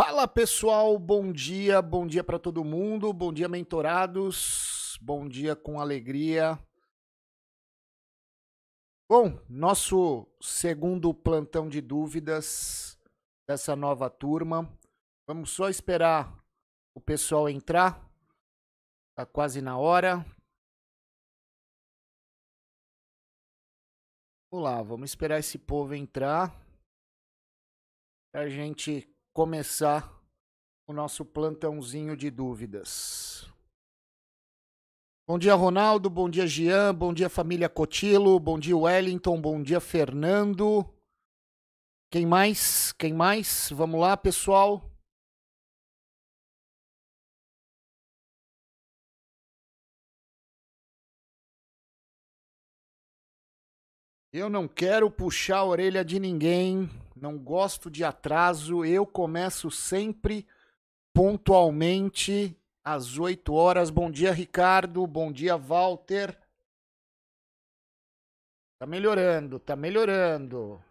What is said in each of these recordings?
Fala pessoal, bom dia, bom dia para todo mundo, bom dia mentorados, bom dia com alegria. Bom, nosso segundo plantão de dúvidas dessa nova turma. Vamos só esperar o pessoal entrar. Tá quase na hora. Vamos lá, vamos esperar esse povo entrar. Pra gente começar o nosso plantãozinho de dúvidas. Bom dia, Ronaldo. Bom dia, Jean. Bom dia, família Cotilo. Bom dia, Wellington. Bom dia, Fernando. Quem mais? Quem mais? Vamos lá, pessoal. Eu não quero puxar a orelha de ninguém não gosto de atraso, eu começo sempre pontualmente às 8 horas. Bom dia, Ricardo. Bom dia, Walter. Tá melhorando, tá melhorando.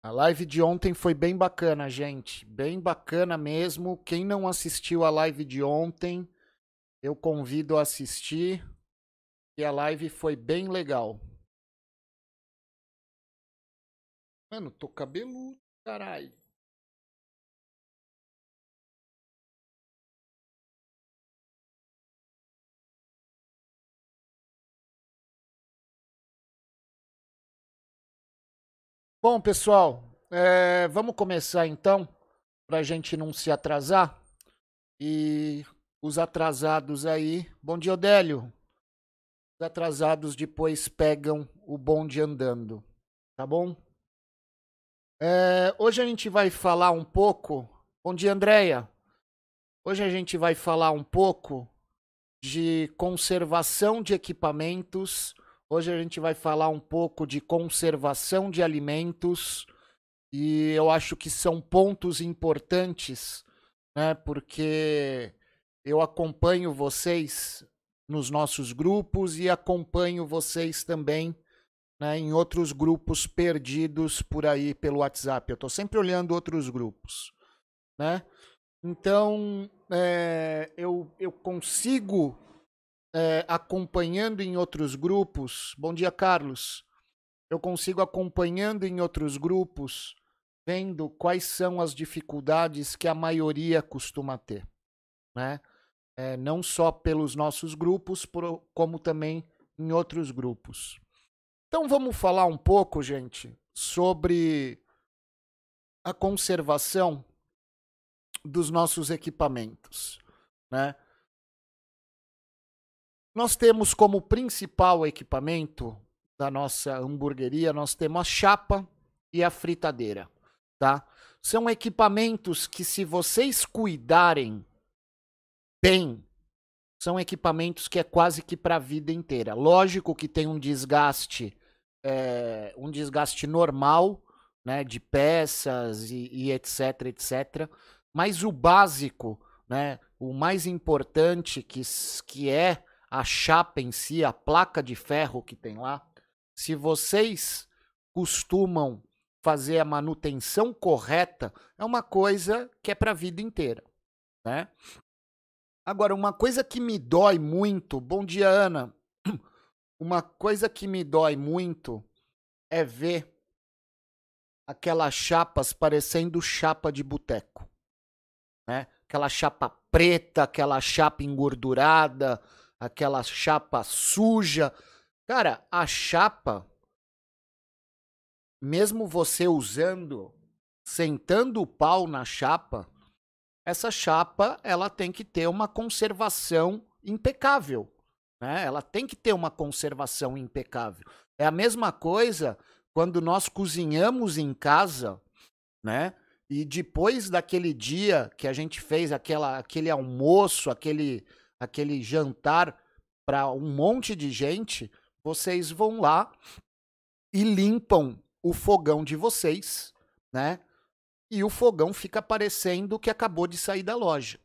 A live de ontem foi bem bacana, gente. Bem bacana mesmo. Quem não assistiu a live de ontem, eu convido a assistir. E a live foi bem legal. Mano, tô cabeludo, caralho. Bom, pessoal, é, vamos começar então, para a gente não se atrasar. E os atrasados aí. Bom dia, Odélio atrasados depois pegam o bonde andando, tá bom? É, hoje a gente vai falar um pouco. Bom dia, Andréia. Hoje a gente vai falar um pouco de conservação de equipamentos. Hoje a gente vai falar um pouco de conservação de alimentos. E eu acho que são pontos importantes, né? Porque eu acompanho vocês nos nossos grupos e acompanho vocês também né, em outros grupos perdidos por aí pelo WhatsApp. Eu estou sempre olhando outros grupos. Né? Então, é, eu, eu consigo, é, acompanhando em outros grupos. Bom dia, Carlos. Eu consigo, acompanhando em outros grupos, vendo quais são as dificuldades que a maioria costuma ter. Né? É, não só pelos nossos grupos, por, como também em outros grupos. Então vamos falar um pouco, gente, sobre a conservação dos nossos equipamentos, né? Nós temos como principal equipamento da nossa hamburgueria, nós temos a chapa e a fritadeira, tá? São equipamentos que se vocês cuidarem bem, são equipamentos que é quase que para a vida inteira. Lógico que tem um desgaste, é, um desgaste normal, né, de peças e, e, etc, etc. Mas o básico, né, o mais importante que, que é a chapa em si, a placa de ferro que tem lá, se vocês costumam fazer a manutenção correta, é uma coisa que é para a vida inteira, né? Agora, uma coisa que me dói muito. Bom dia, Ana. Uma coisa que me dói muito é ver aquelas chapas parecendo chapa de boteco. Né? Aquela chapa preta, aquela chapa engordurada, aquela chapa suja. Cara, a chapa, mesmo você usando, sentando o pau na chapa, essa chapa ela tem que ter uma conservação impecável. Né? Ela tem que ter uma conservação impecável. É a mesma coisa quando nós cozinhamos em casa, né? E depois daquele dia que a gente fez aquela, aquele almoço, aquele, aquele jantar para um monte de gente, vocês vão lá e limpam o fogão de vocês, né? E o fogão fica parecendo que acabou de sair da loja.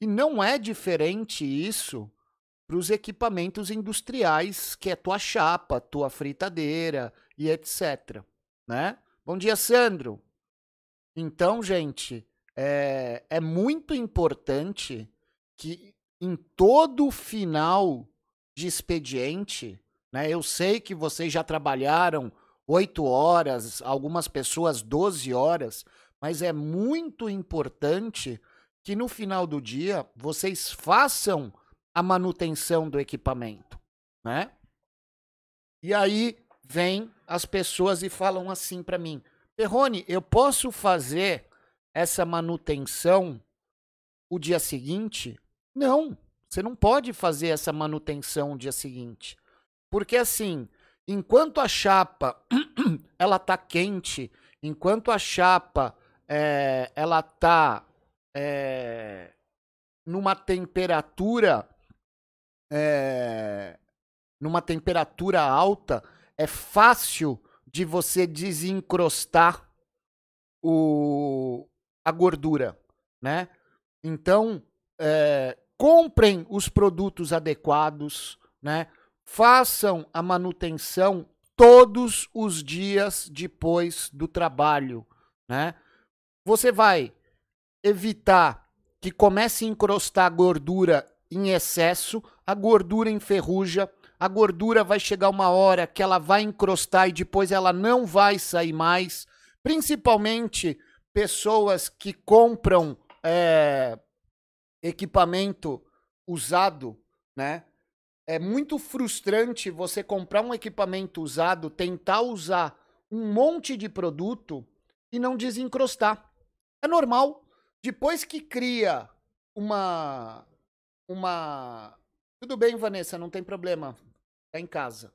E não é diferente isso para os equipamentos industriais, que é tua chapa, tua fritadeira e etc. né? Bom dia, Sandro. Então, gente, é, é muito importante que em todo final de expediente, né? Eu sei que vocês já trabalharam oito horas, algumas pessoas 12 horas, mas é muito importante que no final do dia vocês façam a manutenção do equipamento, né? E aí vem as pessoas e falam assim para mim: "Perrone, eu posso fazer essa manutenção o dia seguinte?" Não, você não pode fazer essa manutenção no dia seguinte. Porque assim, enquanto a chapa ela tá quente, enquanto a chapa é, ela tá é, numa temperatura é, numa temperatura alta, é fácil de você desencrostar o, a gordura, né? Então, é, comprem os produtos adequados, né? Façam a manutenção todos os dias depois do trabalho, né? Você vai evitar que comece a encrostar gordura em excesso, a gordura enferruja, a gordura vai chegar uma hora que ela vai encrostar e depois ela não vai sair mais. Principalmente pessoas que compram é, equipamento usado, né? É muito frustrante você comprar um equipamento usado, tentar usar um monte de produto e não desencrostar. É normal. Depois que cria uma uma tudo bem, Vanessa, não tem problema. Tá em casa.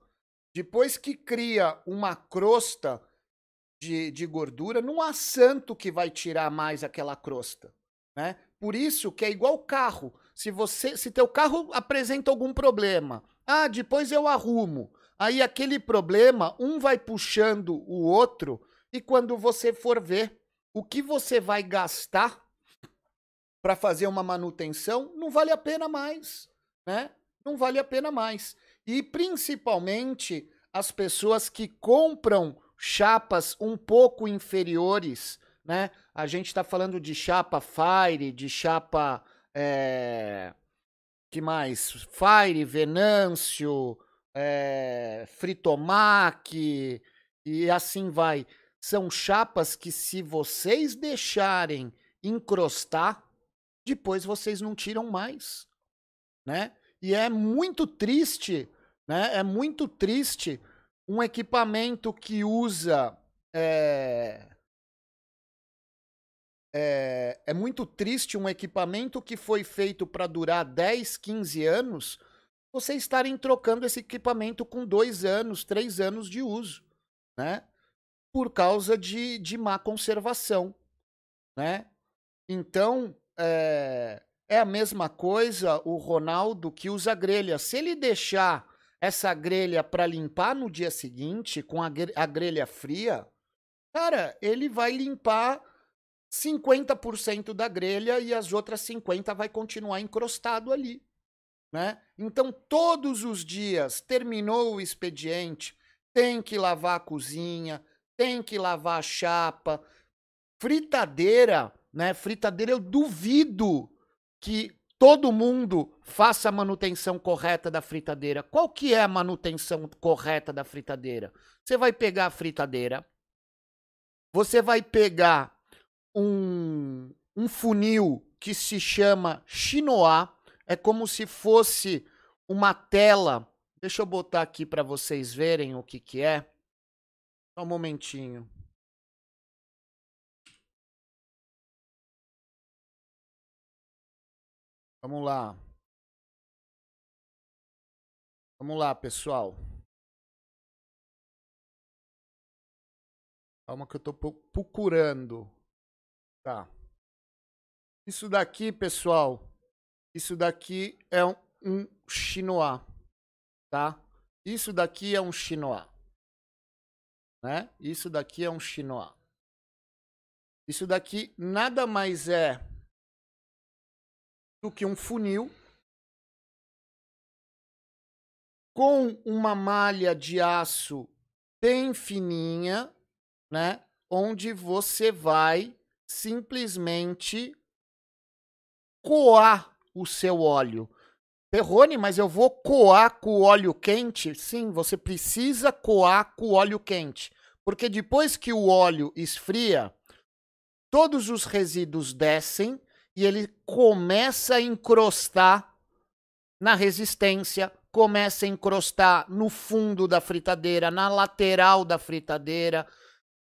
Depois que cria uma crosta de, de gordura, não há santo que vai tirar mais aquela crosta, né? Por isso que é igual carro. Se você, se teu carro apresenta algum problema, ah, depois eu arrumo. Aí aquele problema, um vai puxando o outro e quando você for ver o que você vai gastar para fazer uma manutenção, não vale a pena mais, né? Não vale a pena mais. E principalmente as pessoas que compram chapas um pouco inferiores né? A gente está falando de chapa Fire, de chapa. É... que mais? Fire, Venâncio, é... Fritomac e assim vai. São chapas que, se vocês deixarem encrostar, depois vocês não tiram mais, né? E é muito triste, né? É muito triste um equipamento que usa é, é, é muito triste um equipamento que foi feito para durar 10, 15 anos, vocês estarem trocando esse equipamento com dois anos, três anos de uso, né? Por causa de, de má conservação, né? Então, é, é a mesma coisa o Ronaldo que usa grelha. Se ele deixar essa grelha para limpar no dia seguinte, com a, a grelha fria, cara, ele vai limpar 50% da grelha e as outras 50 vai continuar encrostado ali, né? Então todos os dias terminou o expediente, tem que lavar a cozinha, tem que lavar a chapa, fritadeira, né? Fritadeira eu duvido que todo mundo faça a manutenção correta da fritadeira. Qual que é a manutenção correta da fritadeira? Você vai pegar a fritadeira, você vai pegar um, um funil que se chama Chinois. É como se fosse uma tela. Deixa eu botar aqui para vocês verem o que, que é. Só um momentinho. Vamos lá. Vamos lá, pessoal. Calma que eu estou procurando. Tá. Isso daqui, pessoal, isso daqui é um, um chinois, tá? Isso daqui é um chinois, né? Isso daqui é um chinois. Isso daqui nada mais é do que um funil com uma malha de aço bem fininha, né? Onde você vai simplesmente coar o seu óleo. Perrone, mas eu vou coar com óleo quente? Sim, você precisa coar com óleo quente. Porque depois que o óleo esfria, todos os resíduos descem e ele começa a encrostar na resistência, começa a encrostar no fundo da fritadeira, na lateral da fritadeira.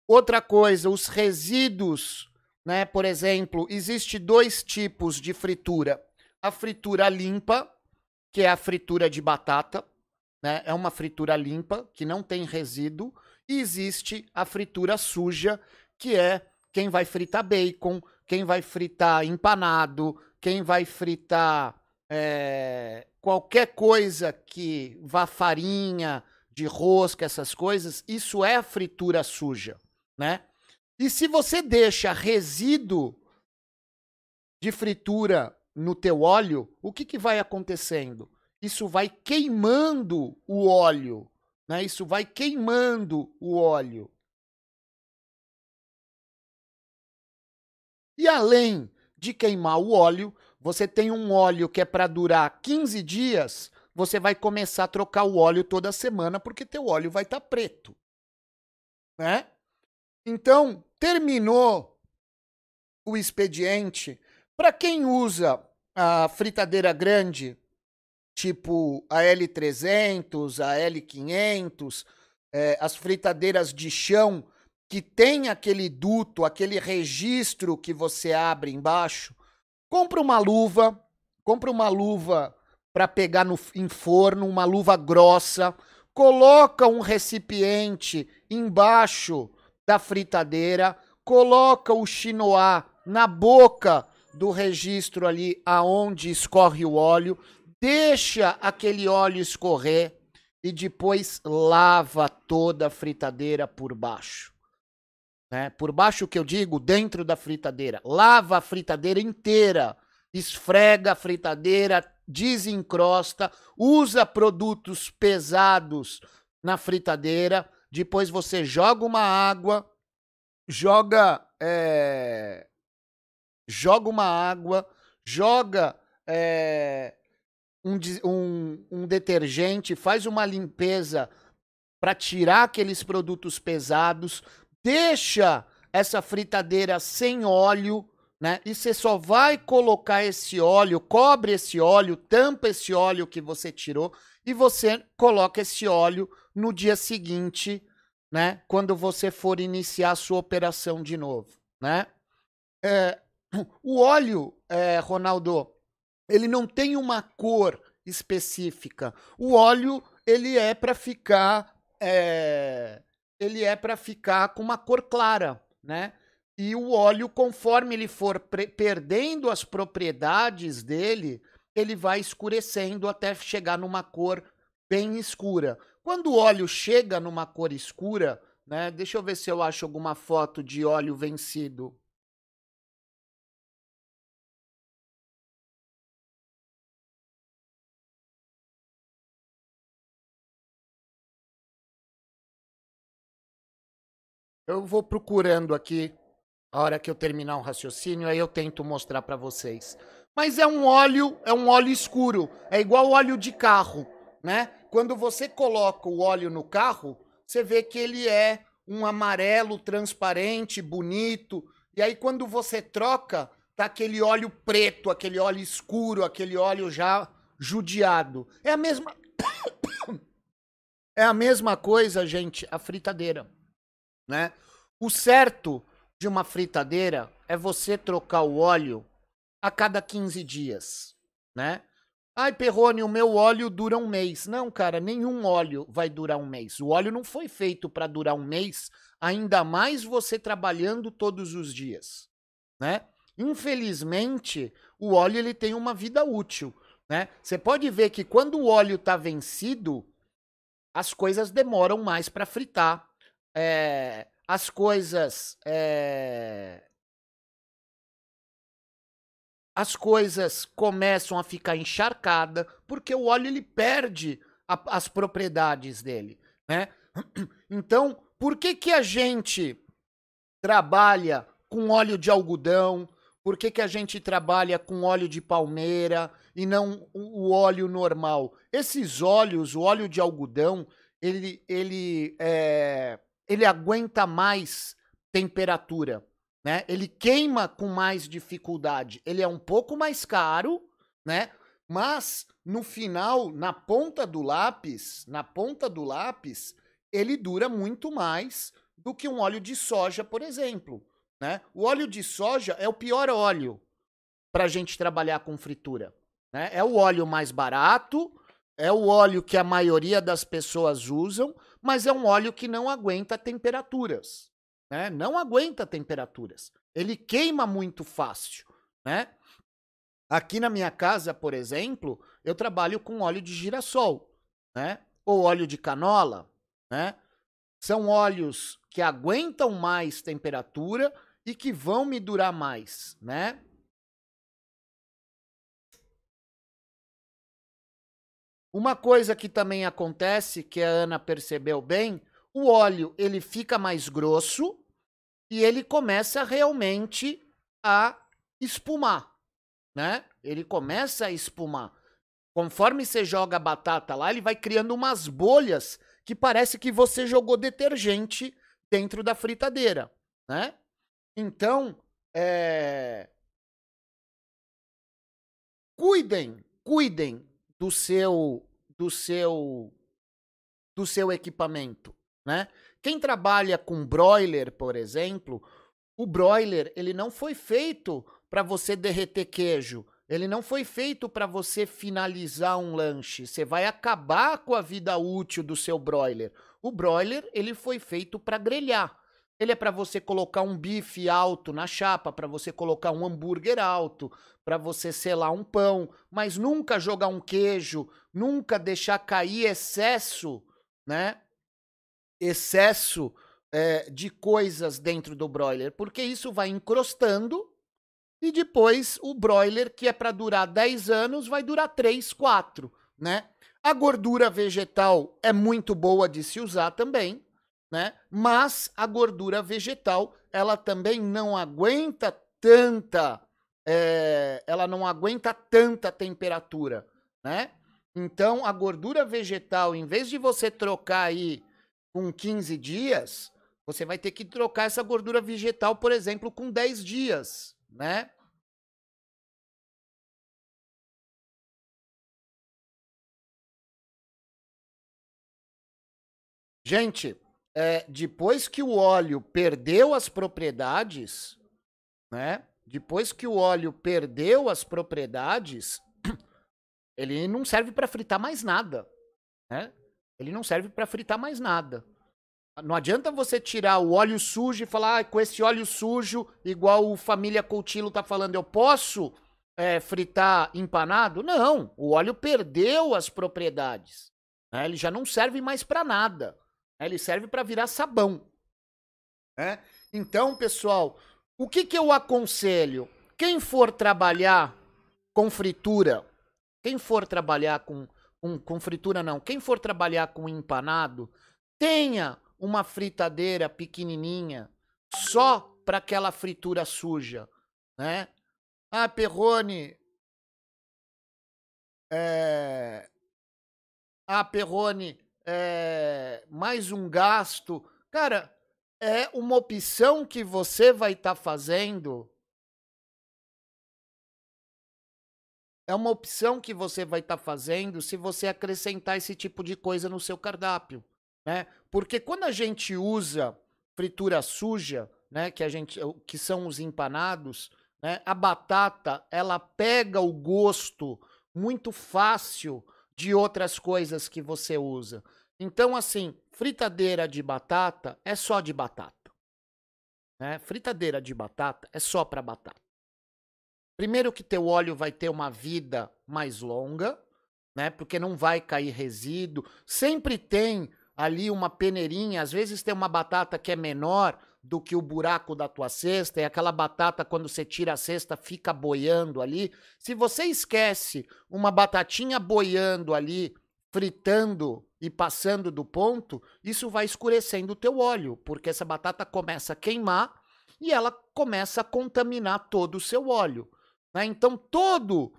Outra coisa, os resíduos, né? Por exemplo, existe dois tipos de fritura. A fritura limpa, que é a fritura de batata, né? É uma fritura limpa, que não tem resíduo, e existe a fritura suja, que é quem vai fritar bacon, quem vai fritar empanado, quem vai fritar é, qualquer coisa que vá farinha, de rosca, essas coisas, isso é fritura suja, né? E se você deixa resíduo de fritura no teu óleo, o que, que vai acontecendo? Isso vai queimando o óleo, né? Isso vai queimando o óleo. E além de queimar o óleo, você tem um óleo que é para durar 15 dias, você vai começar a trocar o óleo toda semana porque teu óleo vai estar tá preto. Né? Então, terminou o expediente. Para quem usa a fritadeira grande, tipo a L300, a L500, é, as fritadeiras de chão, que tem aquele duto, aquele registro que você abre embaixo, compra uma luva, compra uma luva para pegar no, em forno, uma luva grossa, coloca um recipiente embaixo da fritadeira, coloca o chinoá na boca do registro ali aonde escorre o óleo, deixa aquele óleo escorrer e depois lava toda a fritadeira por baixo. Né? Por baixo que eu digo, dentro da fritadeira. Lava a fritadeira inteira. Esfrega a fritadeira, desencrosta, usa produtos pesados na fritadeira. Depois você joga uma água, joga. É, joga uma água, joga é, um, um, um detergente, faz uma limpeza para tirar aqueles produtos pesados, deixa essa fritadeira sem óleo, né? E você só vai colocar esse óleo, cobre esse óleo, tampa esse óleo que você tirou e você coloca esse óleo no dia seguinte, né? Quando você for iniciar a sua operação de novo, né? É, o óleo, é, Ronaldo, ele não tem uma cor específica. O óleo ele é para ficar é, ele é para ficar com uma cor clara, né? E o óleo, conforme ele for perdendo as propriedades dele, ele vai escurecendo até chegar numa cor bem escura. Quando o óleo chega numa cor escura, né? Deixa eu ver se eu acho alguma foto de óleo vencido. Eu vou procurando aqui, a hora que eu terminar o raciocínio, aí eu tento mostrar para vocês. Mas é um óleo, é um óleo escuro, é igual óleo de carro, né? Quando você coloca o óleo no carro, você vê que ele é um amarelo transparente, bonito, e aí quando você troca, tá aquele óleo preto, aquele óleo escuro, aquele óleo já judiado. É a mesma É a mesma coisa, gente, a fritadeira né? O certo de uma fritadeira é você trocar o óleo a cada 15 dias, né? Ai, Perrone, o meu óleo dura um mês. Não, cara, nenhum óleo vai durar um mês. O óleo não foi feito para durar um mês, ainda mais você trabalhando todos os dias, né? Infelizmente, o óleo ele tem uma vida útil, né? Você pode ver que quando o óleo está vencido, as coisas demoram mais para fritar, é, as coisas. É, as coisas começam a ficar encharcada porque o óleo ele perde a, as propriedades dele, né? Então, por que que a gente trabalha com óleo de algodão? Por que, que a gente trabalha com óleo de palmeira e não o óleo normal? Esses óleos, o óleo de algodão, ele, ele, é, ele aguenta mais temperatura, né? Ele queima com mais dificuldade. Ele é um pouco mais caro, né? Mas no final, na ponta do lápis, na ponta do lápis, ele dura muito mais do que um óleo de soja, por exemplo. Né? O óleo de soja é o pior óleo para a gente trabalhar com fritura. Né? É o óleo mais barato, é o óleo que a maioria das pessoas usam, mas é um óleo que não aguenta temperaturas. Né? Não aguenta temperaturas. Ele queima muito fácil. Né? Aqui na minha casa, por exemplo, eu trabalho com óleo de girassol, né? Ou óleo de canola, né? São óleos que aguentam mais temperatura e que vão me durar mais, né? Uma coisa que também acontece, que a Ana percebeu bem, o óleo ele fica mais grosso e ele começa realmente a espumar, né? Ele começa a espumar. Conforme você joga a batata lá, ele vai criando umas bolhas que parece que você jogou detergente dentro da fritadeira, né? Então, é... cuidem, cuidem do seu do seu do seu equipamento, né? Quem trabalha com broiler, por exemplo, o broiler ele não foi feito para você derreter queijo. Ele não foi feito para você finalizar um lanche. Você vai acabar com a vida útil do seu broiler. O broiler, ele foi feito para grelhar. Ele é para você colocar um bife alto na chapa, para você colocar um hambúrguer alto, para você selar um pão, mas nunca jogar um queijo, nunca deixar cair excesso, né? Excesso é, de coisas dentro do broiler, porque isso vai encrostando e depois o broiler, que é para durar 10 anos, vai durar 3, 4, né? A gordura vegetal é muito boa de se usar também, né? Mas a gordura vegetal, ela também não aguenta tanta, é, ela não aguenta tanta temperatura, né? Então, a gordura vegetal, em vez de você trocar aí com 15 dias, você vai ter que trocar essa gordura vegetal, por exemplo, com 10 dias, né? Gente, é, depois que o óleo perdeu as propriedades, né? Depois que o óleo perdeu as propriedades, ele não serve para fritar mais nada, né? Ele não serve para fritar mais nada. Não adianta você tirar o óleo sujo e falar, ah, com esse óleo sujo, igual o Família Coutinho tá falando, eu posso é, fritar empanado? Não, o óleo perdeu as propriedades. Né? Ele já não serve mais para nada. Ele serve para virar sabão. Né? Então, pessoal, o que, que eu aconselho? Quem for trabalhar com fritura, quem for trabalhar com, com, com fritura não, quem for trabalhar com empanado, tenha uma fritadeira pequenininha só para aquela fritura suja, né? Ah, Perrone, é... Ah, Perrone, é... mais um gasto. Cara, é uma opção que você vai estar tá fazendo. É uma opção que você vai estar tá fazendo se você acrescentar esse tipo de coisa no seu cardápio né? Porque quando a gente usa fritura suja, né, que a gente que são os empanados, né, a batata, ela pega o gosto muito fácil de outras coisas que você usa. Então, assim, fritadeira de batata é só de batata. Né? Fritadeira de batata é só para batata. Primeiro que teu óleo vai ter uma vida mais longa, né? Porque não vai cair resíduo. Sempre tem ali uma peneirinha, às vezes tem uma batata que é menor do que o buraco da tua cesta, e aquela batata, quando você tira a cesta, fica boiando ali. Se você esquece uma batatinha boiando ali, fritando e passando do ponto, isso vai escurecendo o teu óleo, porque essa batata começa a queimar e ela começa a contaminar todo o seu óleo. Né? Então, todo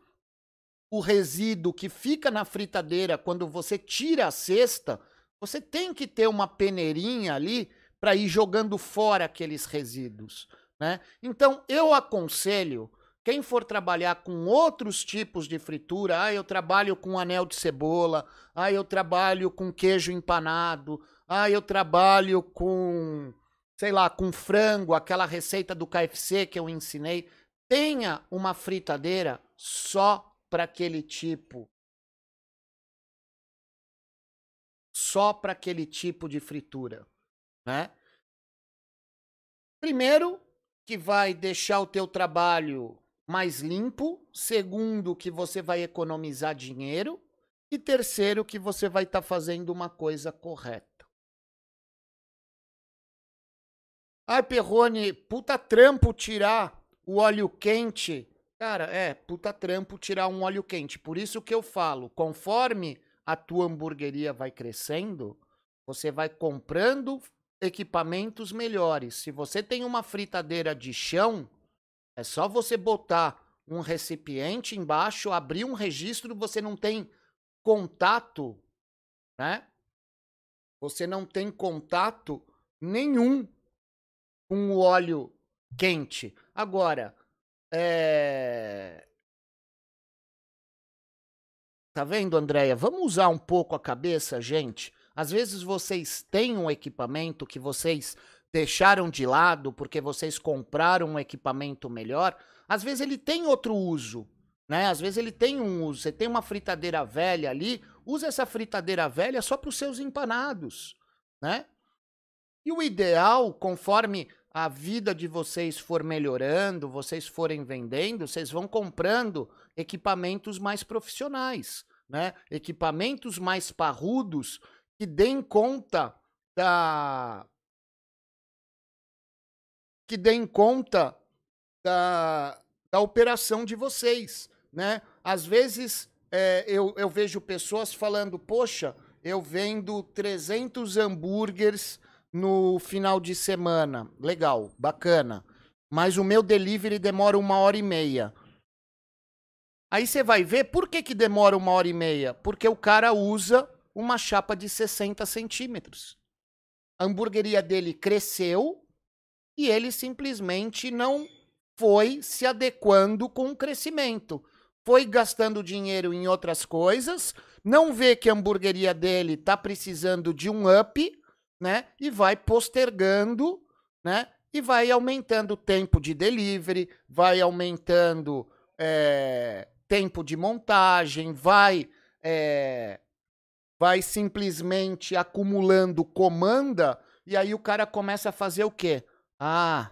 o resíduo que fica na fritadeira quando você tira a cesta, você tem que ter uma peneirinha ali para ir jogando fora aqueles resíduos. Né? Então, eu aconselho quem for trabalhar com outros tipos de fritura, ah, eu trabalho com anel de cebola, ah, eu trabalho com queijo empanado, ah, eu trabalho com, sei lá, com frango, aquela receita do KFC que eu ensinei. Tenha uma fritadeira só para aquele tipo. Só para aquele tipo de fritura, né? Primeiro, que vai deixar o teu trabalho mais limpo, segundo que você vai economizar dinheiro e terceiro que você vai estar tá fazendo uma coisa correta. Ai, Perrone, puta trampo tirar o óleo quente. Cara, é, puta trampo tirar um óleo quente. Por isso que eu falo, conforme a tua hamburgueria vai crescendo, você vai comprando equipamentos melhores. Se você tem uma fritadeira de chão, é só você botar um recipiente embaixo, abrir um registro, você não tem contato, né? Você não tem contato nenhum com o óleo quente. Agora, é... Tá vendo, Andréia? Vamos usar um pouco a cabeça, gente. Às vezes vocês têm um equipamento que vocês deixaram de lado porque vocês compraram um equipamento melhor, às vezes ele tem outro uso, né? Às vezes ele tem um uso. Você tem uma fritadeira velha ali, usa essa fritadeira velha só para os seus empanados, né? E o ideal, conforme a vida de vocês for melhorando, vocês forem vendendo, vocês vão comprando equipamentos mais profissionais, né? Equipamentos mais parrudos que deem conta da que deem conta da, da operação de vocês, né? Às vezes é, eu, eu vejo pessoas falando, poxa, eu vendo 300 hambúrgueres no final de semana. Legal, bacana. Mas o meu delivery demora uma hora e meia. Aí você vai ver por que, que demora uma hora e meia. Porque o cara usa uma chapa de 60 centímetros. A hamburgueria dele cresceu, e ele simplesmente não foi se adequando com o crescimento. Foi gastando dinheiro em outras coisas, não vê que a hamburgueria dele está precisando de um up, né? E vai postergando, né? E vai aumentando o tempo de delivery, vai aumentando é, tempo de montagem, vai é, vai simplesmente acumulando comanda e aí o cara começa a fazer o quê? Ah,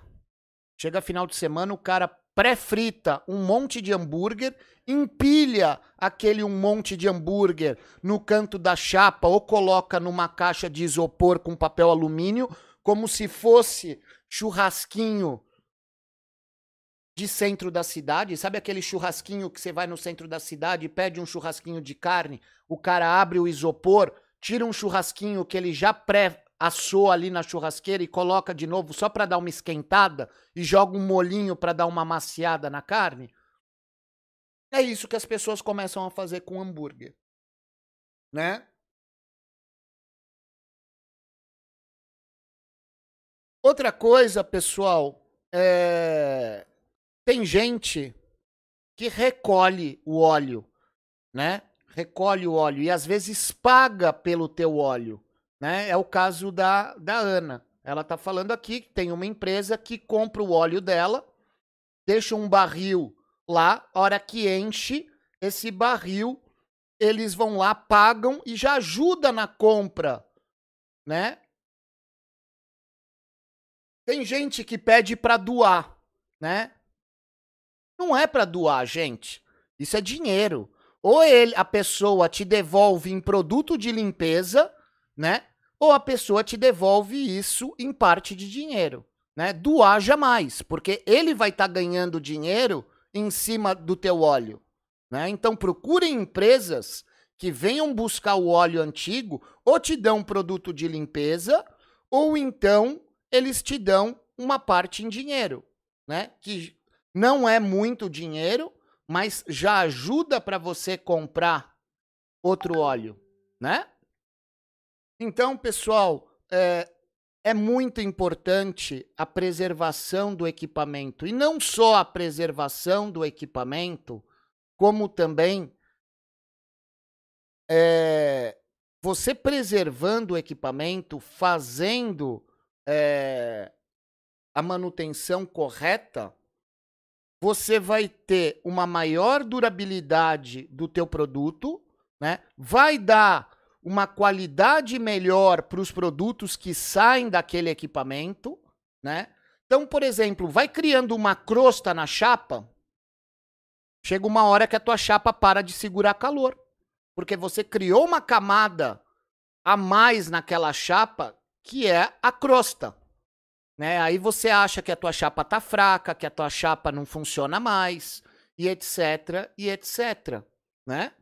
chega final de semana, o cara pré-frita um monte de hambúrguer, empilha aquele um monte de hambúrguer no canto da chapa ou coloca numa caixa de isopor com papel alumínio, como se fosse churrasquinho de centro da cidade. Sabe aquele churrasquinho que você vai no centro da cidade e pede um churrasquinho de carne? O cara abre o isopor, tira um churrasquinho que ele já pré assou ali na churrasqueira e coloca de novo só para dar uma esquentada e joga um molinho para dar uma maciada na carne? É isso que as pessoas começam a fazer com hambúrguer. Né? Outra coisa, pessoal, é... tem gente que recolhe o óleo, né? Recolhe o óleo e às vezes paga pelo teu óleo. Né? É o caso da, da Ana. Ela está falando aqui que tem uma empresa que compra o óleo dela, deixa um barril lá, hora que enche esse barril, eles vão lá, pagam e já ajuda na compra, né? Tem gente que pede para doar, né? Não é para doar, gente. Isso é dinheiro. Ou ele, a pessoa te devolve em produto de limpeza, né? Ou a pessoa te devolve isso em parte de dinheiro, né? Doar jamais, porque ele vai estar tá ganhando dinheiro em cima do teu óleo, né? Então procure empresas que venham buscar o óleo antigo ou te dão um produto de limpeza ou então eles te dão uma parte em dinheiro, né? Que não é muito dinheiro, mas já ajuda para você comprar outro óleo, né? Então, pessoal, é, é muito importante a preservação do equipamento. E não só a preservação do equipamento, como também é, você preservando o equipamento, fazendo é, a manutenção correta, você vai ter uma maior durabilidade do teu produto, né? Vai dar uma qualidade melhor para os produtos que saem daquele equipamento, né? Então, por exemplo, vai criando uma crosta na chapa, chega uma hora que a tua chapa para de segurar calor, porque você criou uma camada a mais naquela chapa que é a crosta. Né? Aí você acha que a tua chapa tá fraca, que a tua chapa não funciona mais, e etc, e etc, né?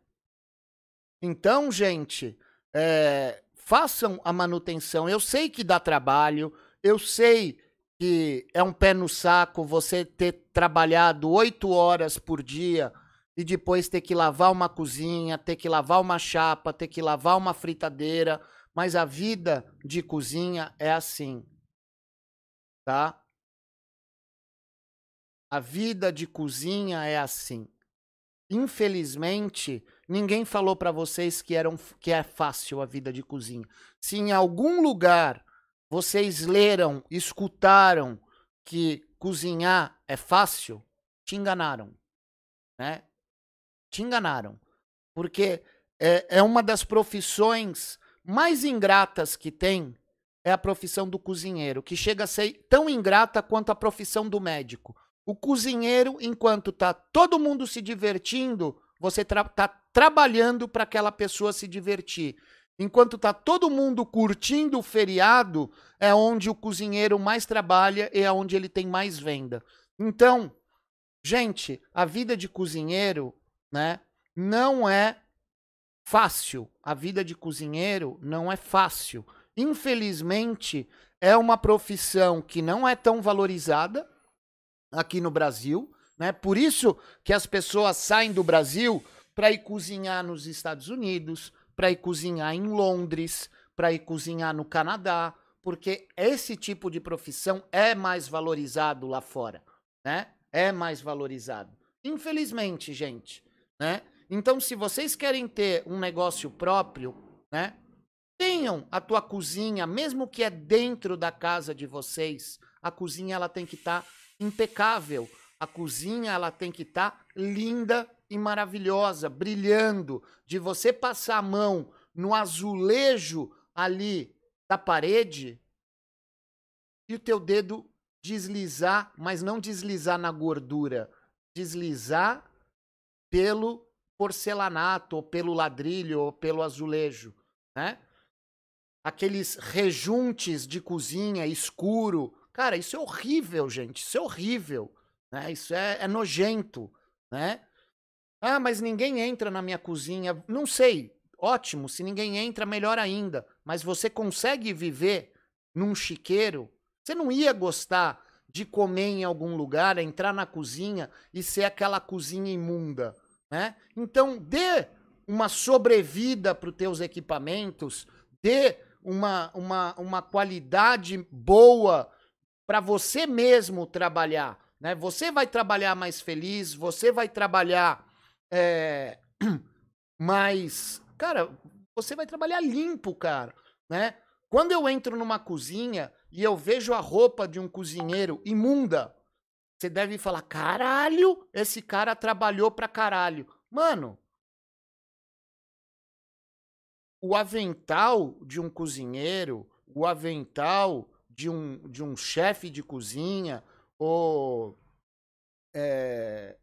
Então, gente, é, façam a manutenção. Eu sei que dá trabalho, eu sei que é um pé no saco você ter trabalhado oito horas por dia e depois ter que lavar uma cozinha, ter que lavar uma chapa, ter que lavar uma fritadeira, mas a vida de cozinha é assim, tá? A vida de cozinha é assim. Infelizmente, ninguém falou para vocês que, eram, que é fácil a vida de cozinha. Se em algum lugar vocês leram, escutaram que cozinhar é fácil, te enganaram. Né? Te enganaram. Porque é, é uma das profissões mais ingratas que tem é a profissão do cozinheiro, que chega a ser tão ingrata quanto a profissão do médico. O cozinheiro, enquanto tá todo mundo se divertindo, você tá trabalhando para aquela pessoa se divertir. Enquanto tá todo mundo curtindo o feriado, é onde o cozinheiro mais trabalha e é onde ele tem mais venda. Então, gente, a vida de cozinheiro, né, não é fácil. A vida de cozinheiro não é fácil. Infelizmente, é uma profissão que não é tão valorizada aqui no Brasil, né? Por isso que as pessoas saem do Brasil para ir cozinhar nos Estados Unidos, para ir cozinhar em Londres, para ir cozinhar no Canadá, porque esse tipo de profissão é mais valorizado lá fora, né? É mais valorizado. Infelizmente, gente, né? Então, se vocês querem ter um negócio próprio, né? Tenham a tua cozinha, mesmo que é dentro da casa de vocês, a cozinha ela tem que estar tá impecável. A cozinha ela tem que estar tá linda e maravilhosa, brilhando. De você passar a mão no azulejo ali da parede e o teu dedo deslizar, mas não deslizar na gordura, deslizar pelo porcelanato, ou pelo ladrilho, ou pelo azulejo, né? Aqueles rejuntes de cozinha escuro, Cara, isso é horrível, gente. Isso é horrível. Né? Isso é, é nojento. Né? Ah, mas ninguém entra na minha cozinha. Não sei. Ótimo. Se ninguém entra, melhor ainda. Mas você consegue viver num chiqueiro? Você não ia gostar de comer em algum lugar, entrar na cozinha e ser aquela cozinha imunda, né? Então, dê uma sobrevida para os teus equipamentos, dê uma, uma, uma qualidade boa para você mesmo trabalhar. Né? Você vai trabalhar mais feliz, você vai trabalhar é, mais. Cara, você vai trabalhar limpo, cara. Né? Quando eu entro numa cozinha e eu vejo a roupa de um cozinheiro imunda, você deve falar: caralho, esse cara trabalhou pra caralho. Mano, o avental de um cozinheiro, o avental de um, de um chefe de cozinha ou é,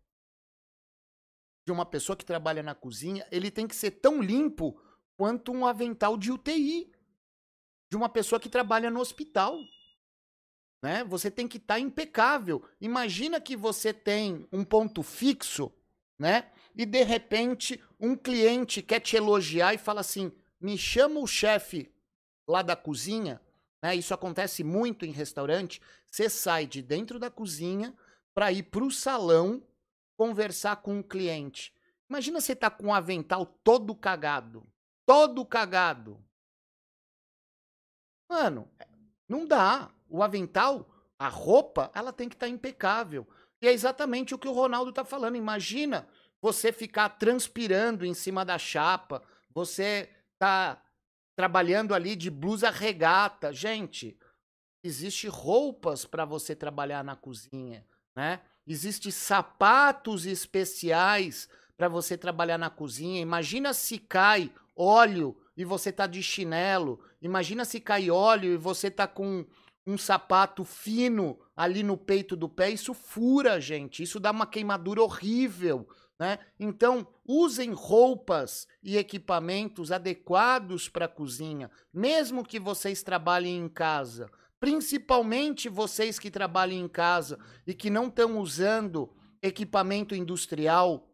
de uma pessoa que trabalha na cozinha, ele tem que ser tão limpo quanto um avental de UTI de uma pessoa que trabalha no hospital. Né? Você tem que estar tá impecável. Imagina que você tem um ponto fixo, né? E de repente um cliente quer te elogiar e fala assim: "Me chama o chefe lá da cozinha né? Isso acontece muito em restaurante. Você sai de dentro da cozinha para ir para o salão conversar com o cliente. Imagina você tá com o avental todo cagado. Todo cagado. Mano, não dá. O avental, a roupa, ela tem que estar tá impecável. E é exatamente o que o Ronaldo tá falando. Imagina você ficar transpirando em cima da chapa, você tá trabalhando ali de blusa regata. Gente, existe roupas para você trabalhar na cozinha, né? Existe sapatos especiais para você trabalhar na cozinha. Imagina se cai óleo e você tá de chinelo. Imagina se cai óleo e você tá com um sapato fino ali no peito do pé. Isso fura, gente. Isso dá uma queimadura horrível. Né? Então, usem roupas e equipamentos adequados para a cozinha, mesmo que vocês trabalhem em casa. Principalmente vocês que trabalham em casa e que não estão usando equipamento industrial,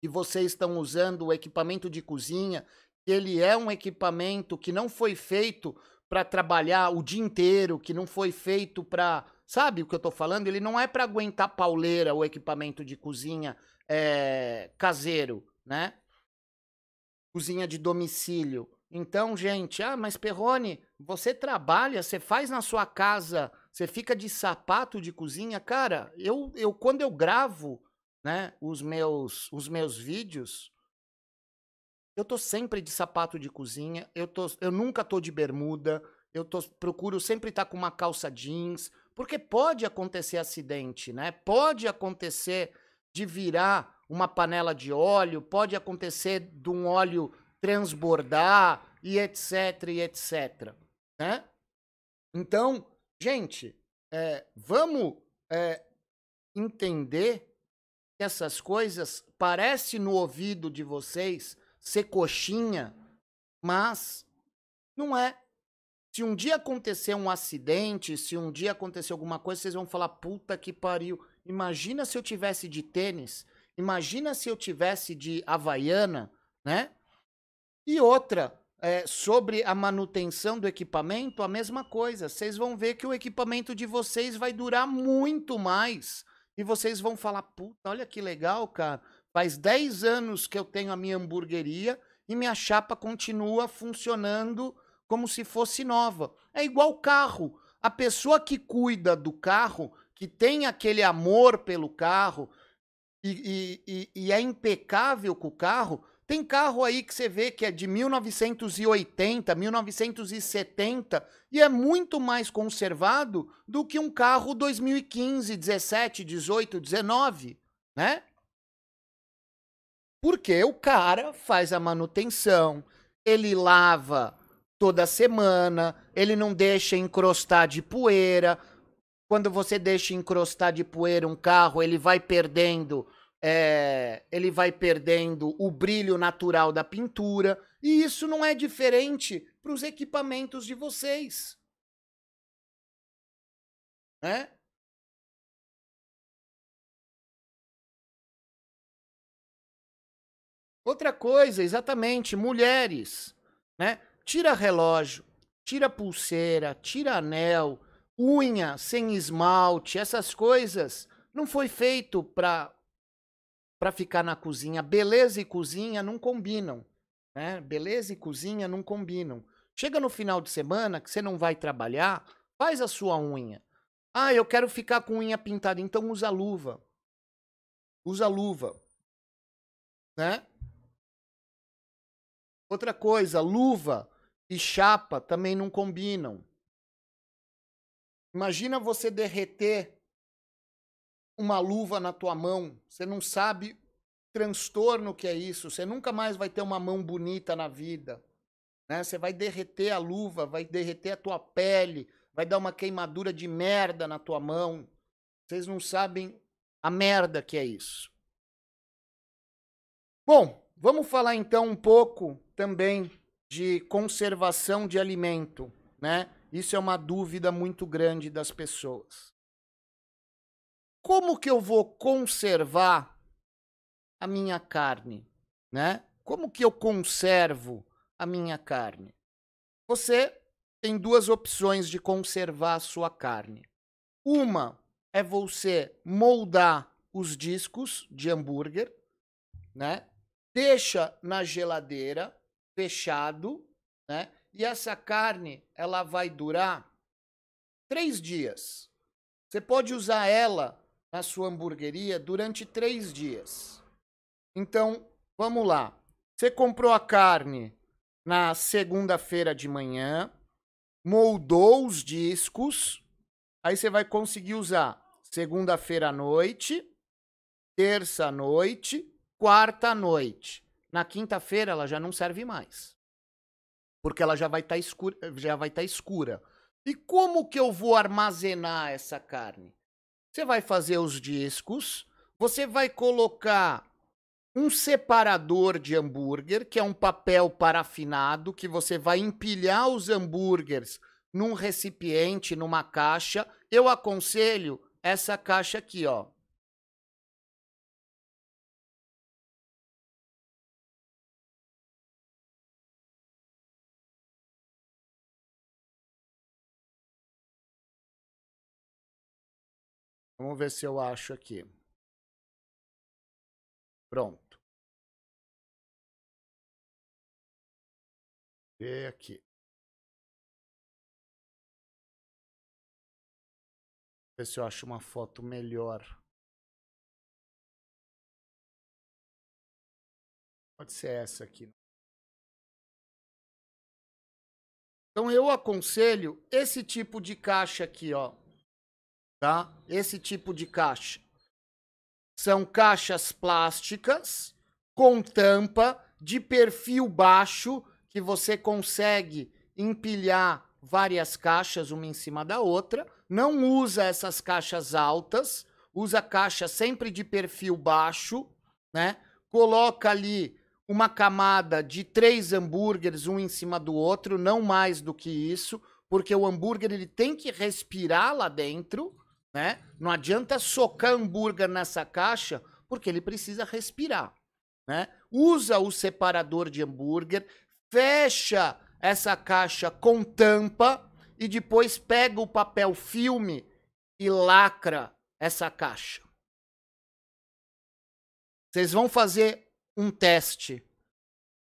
que vocês estão usando o equipamento de cozinha, que ele é um equipamento que não foi feito para trabalhar o dia inteiro, que não foi feito para, sabe o que eu estou falando? Ele não é para aguentar pauleira o equipamento de cozinha é, caseiro, né? Cozinha de domicílio. Então, gente, ah, mas Perrone, você trabalha, você faz na sua casa, você fica de sapato de cozinha, cara. Eu, eu quando eu gravo, né, os meus, os meus vídeos, eu tô sempre de sapato de cozinha, eu tô, eu nunca tô de bermuda, eu tô, procuro sempre estar tá com uma calça jeans, porque pode acontecer acidente, né? Pode acontecer de virar uma panela de óleo, pode acontecer de um óleo transbordar e etc, e etc, né? Então, gente, é, vamos é, entender que essas coisas parece no ouvido de vocês ser coxinha, mas não é. Se um dia acontecer um acidente, se um dia acontecer alguma coisa, vocês vão falar, puta que pariu. Imagina se eu tivesse de tênis, imagina se eu tivesse de havaiana, né? E outra, é, sobre a manutenção do equipamento, a mesma coisa. Vocês vão ver que o equipamento de vocês vai durar muito mais. E vocês vão falar, puta, olha que legal, cara. Faz 10 anos que eu tenho a minha hamburgueria e minha chapa continua funcionando como se fosse nova. É igual carro. A pessoa que cuida do carro que tem aquele amor pelo carro e, e, e, é impecável com o carro, tem carro aí que você vê que é de 1980, 1970 e é muito mais conservado do que um carro 2015, 17, 18, 19, né? Porque o cara faz a manutenção, ele lava toda semana, ele não deixa encrostar de poeira, quando você deixa encrostar de poeira um carro, ele vai perdendo, é, ele vai perdendo o brilho natural da pintura. E isso não é diferente para os equipamentos de vocês. Né? Outra coisa, exatamente, mulheres, né? Tira relógio, tira pulseira, tira anel, unha sem esmalte, essas coisas, não foi feito para para ficar na cozinha. Beleza e cozinha não combinam, né? Beleza e cozinha não combinam. Chega no final de semana que você não vai trabalhar, faz a sua unha. Ah, eu quero ficar com unha pintada, então usa luva. Usa luva. Né? Outra coisa, luva e chapa também não combinam. Imagina você derreter uma luva na tua mão. Você não sabe transtorno que é isso. Você nunca mais vai ter uma mão bonita na vida. Né? Você vai derreter a luva, vai derreter a tua pele, vai dar uma queimadura de merda na tua mão. Vocês não sabem a merda que é isso. Bom, vamos falar então um pouco também de conservação de alimento, né? Isso é uma dúvida muito grande das pessoas. Como que eu vou conservar a minha carne, né? Como que eu conservo a minha carne? Você tem duas opções de conservar a sua carne. Uma é você moldar os discos de hambúrguer, né? Deixa na geladeira fechado, né? E essa carne ela vai durar três dias. Você pode usar ela na sua hamburgueria durante três dias. Então, vamos lá. Você comprou a carne na segunda-feira de manhã, moldou os discos, aí você vai conseguir usar segunda-feira à noite, terça à noite, quarta à noite. Na quinta-feira ela já não serve mais. Porque ela já vai estar tá escura, já vai estar tá escura. E como que eu vou armazenar essa carne? Você vai fazer os discos, você vai colocar um separador de hambúrguer, que é um papel parafinado que você vai empilhar os hambúrgueres num recipiente, numa caixa. Eu aconselho essa caixa aqui, ó. Vamos ver se eu acho aqui. Pronto. E aqui. Ver se eu acho uma foto melhor. Pode ser essa aqui. Então eu aconselho esse tipo de caixa aqui, ó tá? Esse tipo de caixa. São caixas plásticas com tampa de perfil baixo que você consegue empilhar várias caixas uma em cima da outra. Não usa essas caixas altas, usa caixa sempre de perfil baixo, né? Coloca ali uma camada de três hambúrgueres um em cima do outro, não mais do que isso, porque o hambúrguer ele tem que respirar lá dentro, né? Não adianta socar hambúrguer nessa caixa, porque ele precisa respirar, né? Usa o separador de hambúrguer, fecha essa caixa com tampa e depois pega o papel filme e lacra essa caixa. Vocês vão fazer um teste.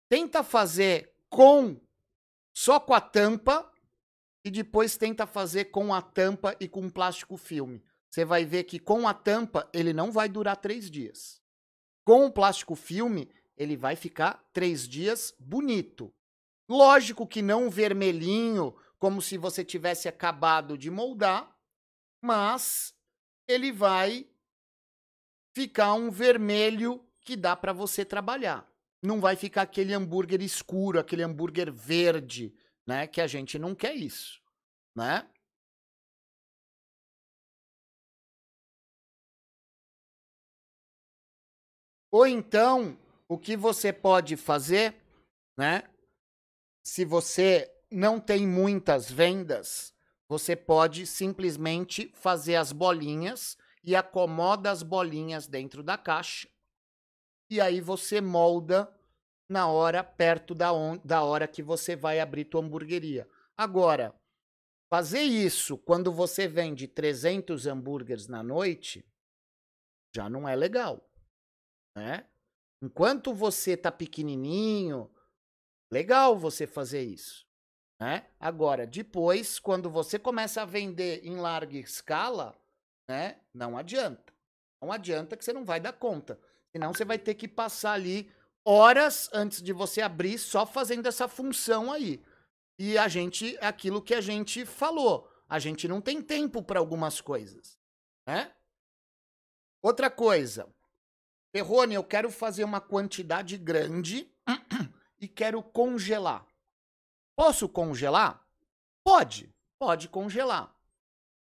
Tenta fazer com só com a tampa e depois tenta fazer com a tampa e com plástico filme. Você vai ver que com a tampa ele não vai durar três dias. Com o plástico filme ele vai ficar três dias bonito. Lógico que não vermelhinho, como se você tivesse acabado de moldar, mas ele vai ficar um vermelho que dá para você trabalhar. Não vai ficar aquele hambúrguer escuro, aquele hambúrguer verde, né? Que a gente não quer isso, né? Ou então, o que você pode fazer, né? Se você não tem muitas vendas, você pode simplesmente fazer as bolinhas e acomoda as bolinhas dentro da caixa. E aí você molda na hora perto da, on, da hora que você vai abrir tua hamburgueria. Agora, fazer isso quando você vende 300 hambúrgueres na noite já não é legal, né? Enquanto você tá pequenininho, legal você fazer isso, né? Agora, depois, quando você começa a vender em larga escala, né? Não adianta. Não adianta que você não vai dar conta. Senão você vai ter que passar ali horas antes de você abrir só fazendo essa função aí. E a gente, aquilo que a gente falou, a gente não tem tempo para algumas coisas, né? Outra coisa, Perrone, eu quero fazer uma quantidade grande e quero congelar. Posso congelar? Pode, pode congelar.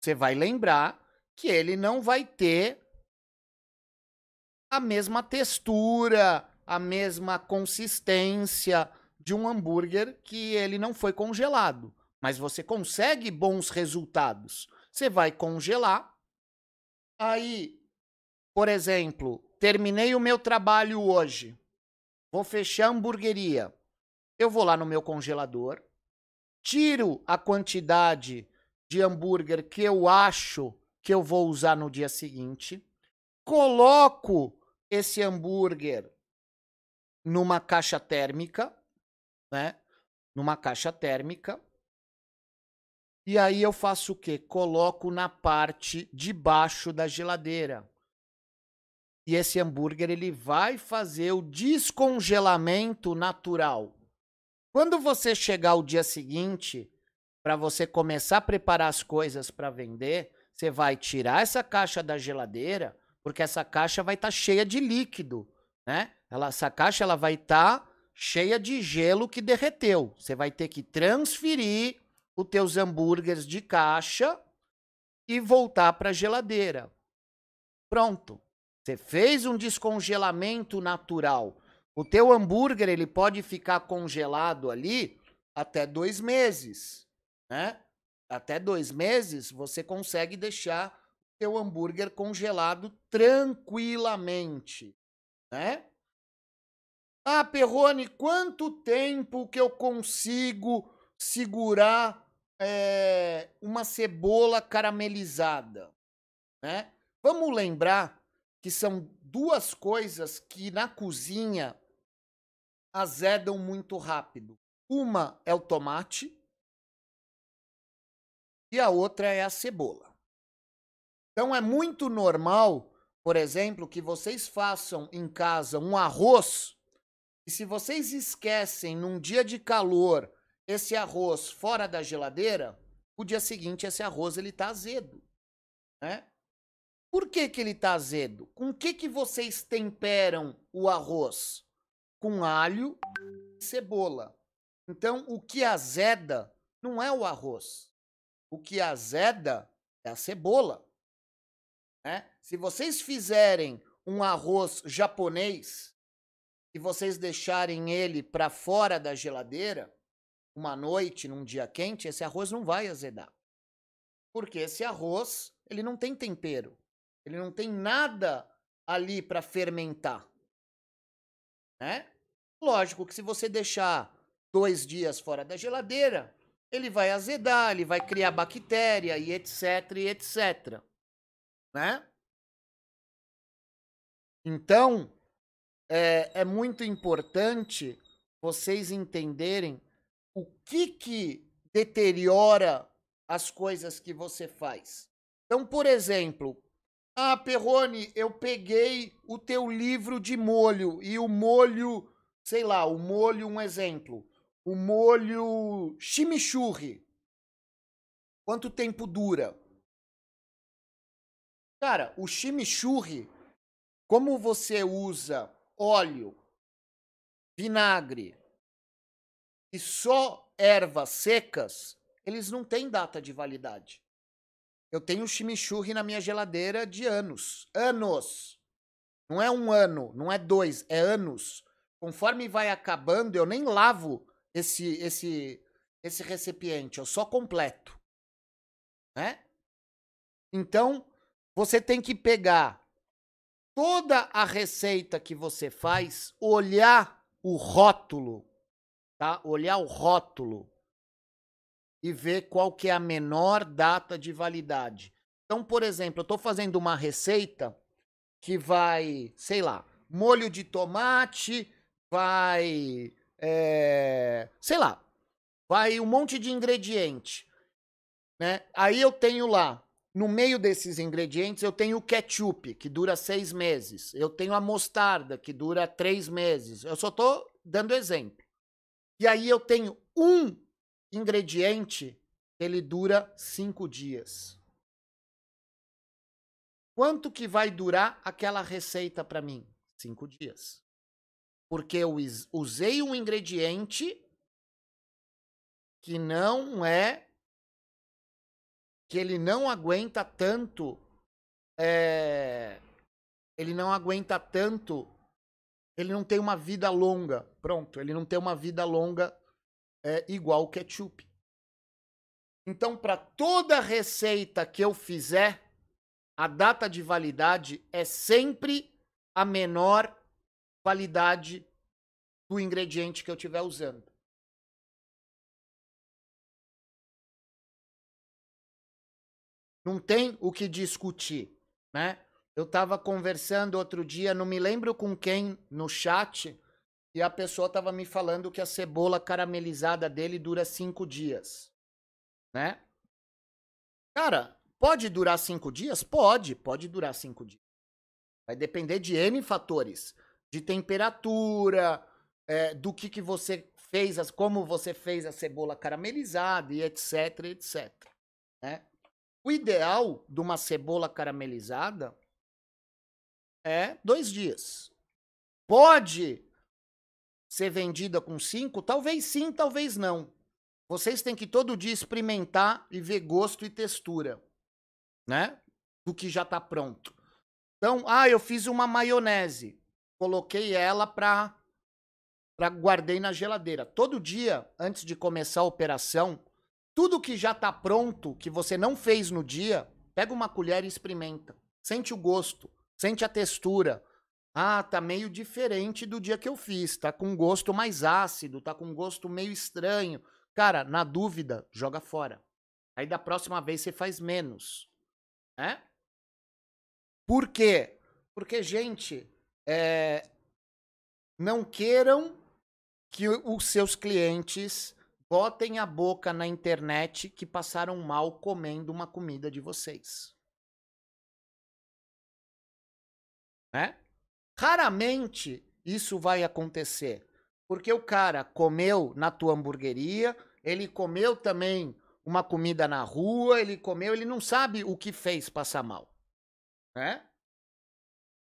Você vai lembrar que ele não vai ter a mesma textura, a mesma consistência de um hambúrguer que ele não foi congelado. Mas você consegue bons resultados. Você vai congelar. Aí, por exemplo, terminei o meu trabalho hoje. Vou fechar a hamburgueria. Eu vou lá no meu congelador, tiro a quantidade de hambúrguer que eu acho que eu vou usar no dia seguinte, coloco esse hambúrguer numa caixa térmica, né? Numa caixa térmica. E aí eu faço o quê? Coloco na parte de baixo da geladeira. E esse hambúrguer ele vai fazer o descongelamento natural. Quando você chegar o dia seguinte, para você começar a preparar as coisas para vender, você vai tirar essa caixa da geladeira, porque essa caixa vai estar tá cheia de líquido, né? Ela, essa caixa ela vai estar tá cheia de gelo que derreteu. Você vai ter que transferir os teus hambúrgueres de caixa e voltar para a geladeira. Pronto. Você fez um descongelamento natural. O teu hambúrguer ele pode ficar congelado ali até dois meses, né? Até dois meses você consegue deixar o teu hambúrguer congelado tranquilamente, né? Ah, Perrone, quanto tempo que eu consigo segurar é, uma cebola caramelizada, né? Vamos lembrar que são duas coisas que na cozinha azedam muito rápido. Uma é o tomate e a outra é a cebola. Então é muito normal, por exemplo, que vocês façam em casa um arroz e se vocês esquecem num dia de calor esse arroz fora da geladeira, o dia seguinte esse arroz ele tá azedo, né? Por que, que ele está azedo? Com que, que vocês temperam o arroz? Com alho e cebola. Então, o que azeda não é o arroz. O que azeda é a cebola. Né? Se vocês fizerem um arroz japonês e vocês deixarem ele para fora da geladeira, uma noite, num dia quente, esse arroz não vai azedar. Porque esse arroz, ele não tem tempero. Ele não tem nada ali para fermentar. Né? Lógico que se você deixar dois dias fora da geladeira, ele vai azedar, ele vai criar bactéria e etc, e etc. Né? Então, é, é muito importante vocês entenderem o que que deteriora as coisas que você faz. Então, por exemplo, ah, Perrone, eu peguei o teu livro de molho e o molho, sei lá, o molho, um exemplo, o molho chimichurri. Quanto tempo dura? Cara, o chimichurri, como você usa óleo, vinagre e só ervas secas, eles não têm data de validade. Eu tenho chimichurri na minha geladeira de anos. Anos! Não é um ano, não é dois, é anos. Conforme vai acabando, eu nem lavo esse esse esse recipiente, eu só completo. Né? Então, você tem que pegar toda a receita que você faz, olhar o rótulo, tá? Olhar o rótulo e ver qual que é a menor data de validade. Então, por exemplo, eu estou fazendo uma receita que vai, sei lá, molho de tomate, vai, é, sei lá, vai um monte de ingrediente, né? Aí eu tenho lá, no meio desses ingredientes, eu tenho o ketchup, que dura seis meses. Eu tenho a mostarda, que dura três meses. Eu só estou dando exemplo. E aí eu tenho um ingrediente, ele dura cinco dias. Quanto que vai durar aquela receita para mim? Cinco dias. Porque eu usei um ingrediente que não é. Que ele não aguenta tanto. É, ele não aguenta tanto. Ele não tem uma vida longa. Pronto, ele não tem uma vida longa é igual ketchup. Então, para toda receita que eu fizer, a data de validade é sempre a menor validade do ingrediente que eu estiver usando. Não tem o que discutir, né? Eu estava conversando outro dia, não me lembro com quem no chat, e a pessoa estava me falando que a cebola caramelizada dele dura cinco dias, né? Cara, pode durar cinco dias? Pode, pode durar cinco dias. Vai depender de N fatores, de temperatura, é, do que, que você fez, como você fez a cebola caramelizada e etc, etc. Né? O ideal de uma cebola caramelizada é dois dias. Pode ser vendida com cinco? Talvez sim, talvez não. Vocês têm que todo dia experimentar e ver gosto e textura, né? Do que já está pronto. Então, ah, eu fiz uma maionese, coloquei ela para para guardei na geladeira. Todo dia, antes de começar a operação, tudo que já está pronto, que você não fez no dia, pega uma colher e experimenta. Sente o gosto, sente a textura. Ah, tá meio diferente do dia que eu fiz, tá com gosto mais ácido, tá com gosto meio estranho. Cara, na dúvida, joga fora. Aí da próxima vez você faz menos, né? Por quê? Porque, gente, é, não queiram que os seus clientes botem a boca na internet que passaram mal comendo uma comida de vocês. Né? Raramente isso vai acontecer, porque o cara comeu na tua hamburgueria, ele comeu também uma comida na rua, ele comeu, ele não sabe o que fez passar mal, né?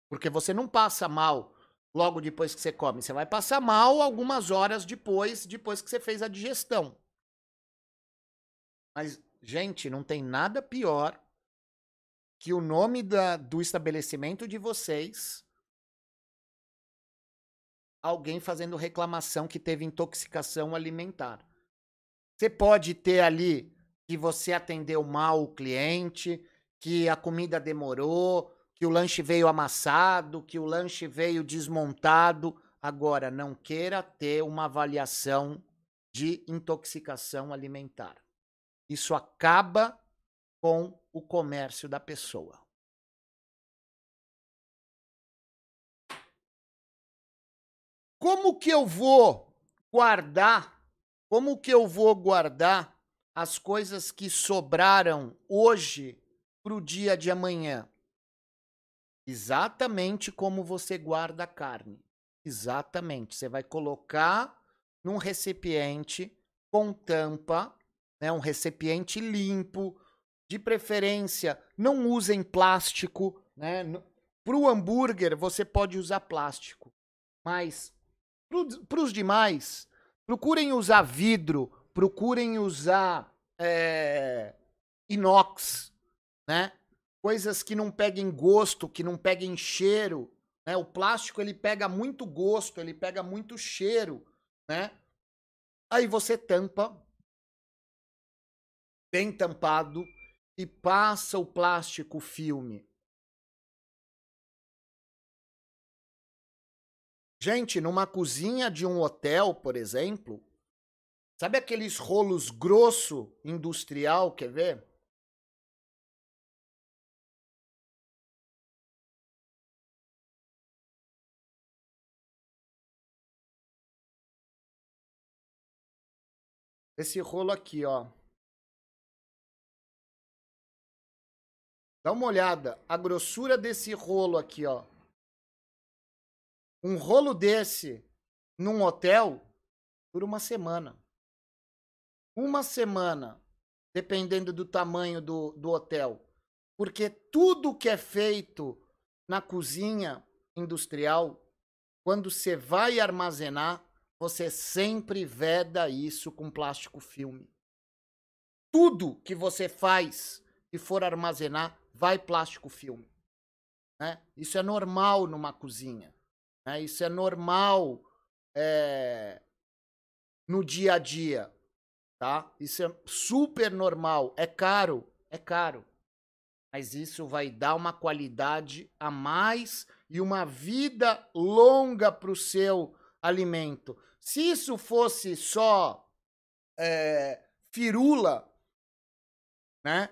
Porque você não passa mal logo depois que você come. Você vai passar mal algumas horas depois, depois que você fez a digestão. Mas, gente, não tem nada pior que o nome da, do estabelecimento de vocês. Alguém fazendo reclamação que teve intoxicação alimentar. Você pode ter ali que você atendeu mal o cliente, que a comida demorou, que o lanche veio amassado, que o lanche veio desmontado. Agora, não queira ter uma avaliação de intoxicação alimentar. Isso acaba com o comércio da pessoa. Como que eu vou guardar? Como que eu vou guardar as coisas que sobraram hoje para o dia de amanhã? Exatamente como você guarda a carne. Exatamente. Você vai colocar num recipiente com tampa, né, um recipiente limpo, de preferência, não usem plástico, né? Para o hambúrguer você pode usar plástico, mas para os demais, procurem usar vidro, procurem usar é, inox, né? Coisas que não peguem gosto, que não peguem cheiro. Né? O plástico ele pega muito gosto, ele pega muito cheiro, né? Aí você tampa, bem tampado, e passa o plástico filme. Gente, numa cozinha de um hotel, por exemplo, sabe aqueles rolos grosso industrial, quer ver? Esse rolo aqui, ó. Dá uma olhada. A grossura desse rolo aqui, ó. Um rolo desse num hotel por uma semana. Uma semana, dependendo do tamanho do, do hotel. Porque tudo que é feito na cozinha industrial, quando você vai armazenar, você sempre veda isso com plástico filme. Tudo que você faz e for armazenar, vai plástico filme. Né? Isso é normal numa cozinha. Né? Isso é normal é, no dia a dia. Tá? Isso é super normal. É caro, é caro. Mas isso vai dar uma qualidade a mais e uma vida longa para o seu alimento. Se isso fosse só é, firula, né?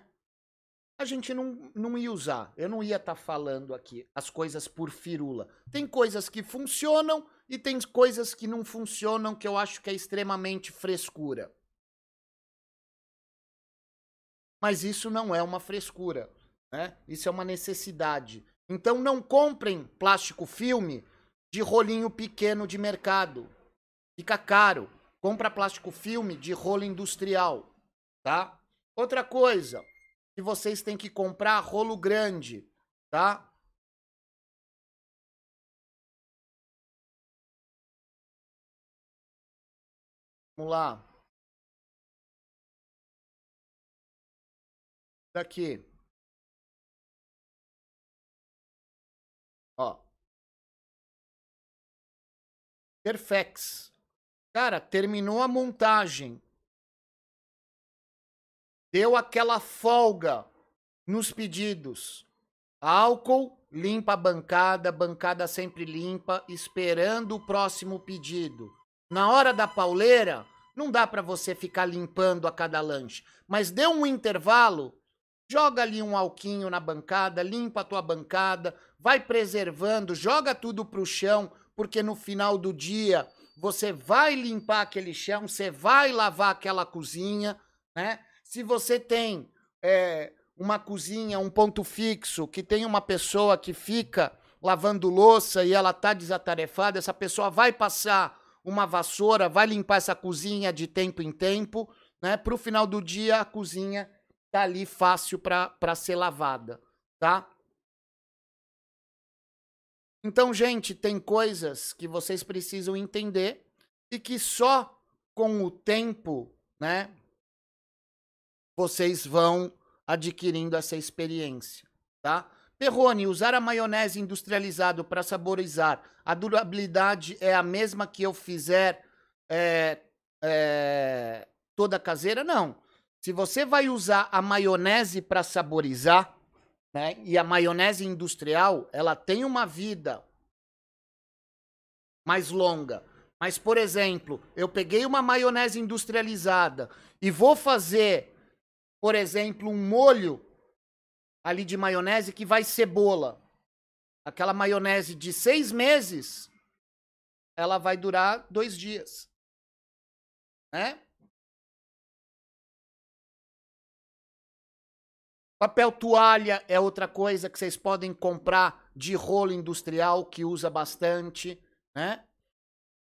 a gente não, não ia usar. Eu não ia estar tá falando aqui as coisas por firula. Tem coisas que funcionam e tem coisas que não funcionam que eu acho que é extremamente frescura. Mas isso não é uma frescura, né? Isso é uma necessidade. Então não comprem plástico filme de rolinho pequeno de mercado. Fica caro. Compra plástico filme de rolo industrial, tá? Outra coisa, que vocês têm que comprar rolo grande, tá? Vamos lá. Daqui. Ó. Perfex. Cara, terminou a montagem. Deu aquela folga nos pedidos. Álcool, limpa a bancada, bancada sempre limpa, esperando o próximo pedido. Na hora da pauleira, não dá para você ficar limpando a cada lanche, mas deu um intervalo, joga ali um alquinho na bancada, limpa a tua bancada, vai preservando, joga tudo pro chão, porque no final do dia você vai limpar aquele chão, você vai lavar aquela cozinha, né? Se você tem é, uma cozinha, um ponto fixo, que tem uma pessoa que fica lavando louça e ela tá desatarefada, essa pessoa vai passar uma vassoura, vai limpar essa cozinha de tempo em tempo, né? Para o final do dia a cozinha tá ali fácil para ser lavada, tá? Então, gente, tem coisas que vocês precisam entender e que só com o tempo, né, vocês vão adquirindo essa experiência, tá? Perrone, usar a maionese industrializado para saborizar, a durabilidade é a mesma que eu fizer é, é, toda caseira? Não. Se você vai usar a maionese para saborizar, né, e a maionese industrial, ela tem uma vida mais longa. Mas, por exemplo, eu peguei uma maionese industrializada e vou fazer por exemplo, um molho ali de maionese que vai cebola. Aquela maionese de seis meses, ela vai durar dois dias. Né? Papel toalha é outra coisa que vocês podem comprar de rolo industrial que usa bastante, né?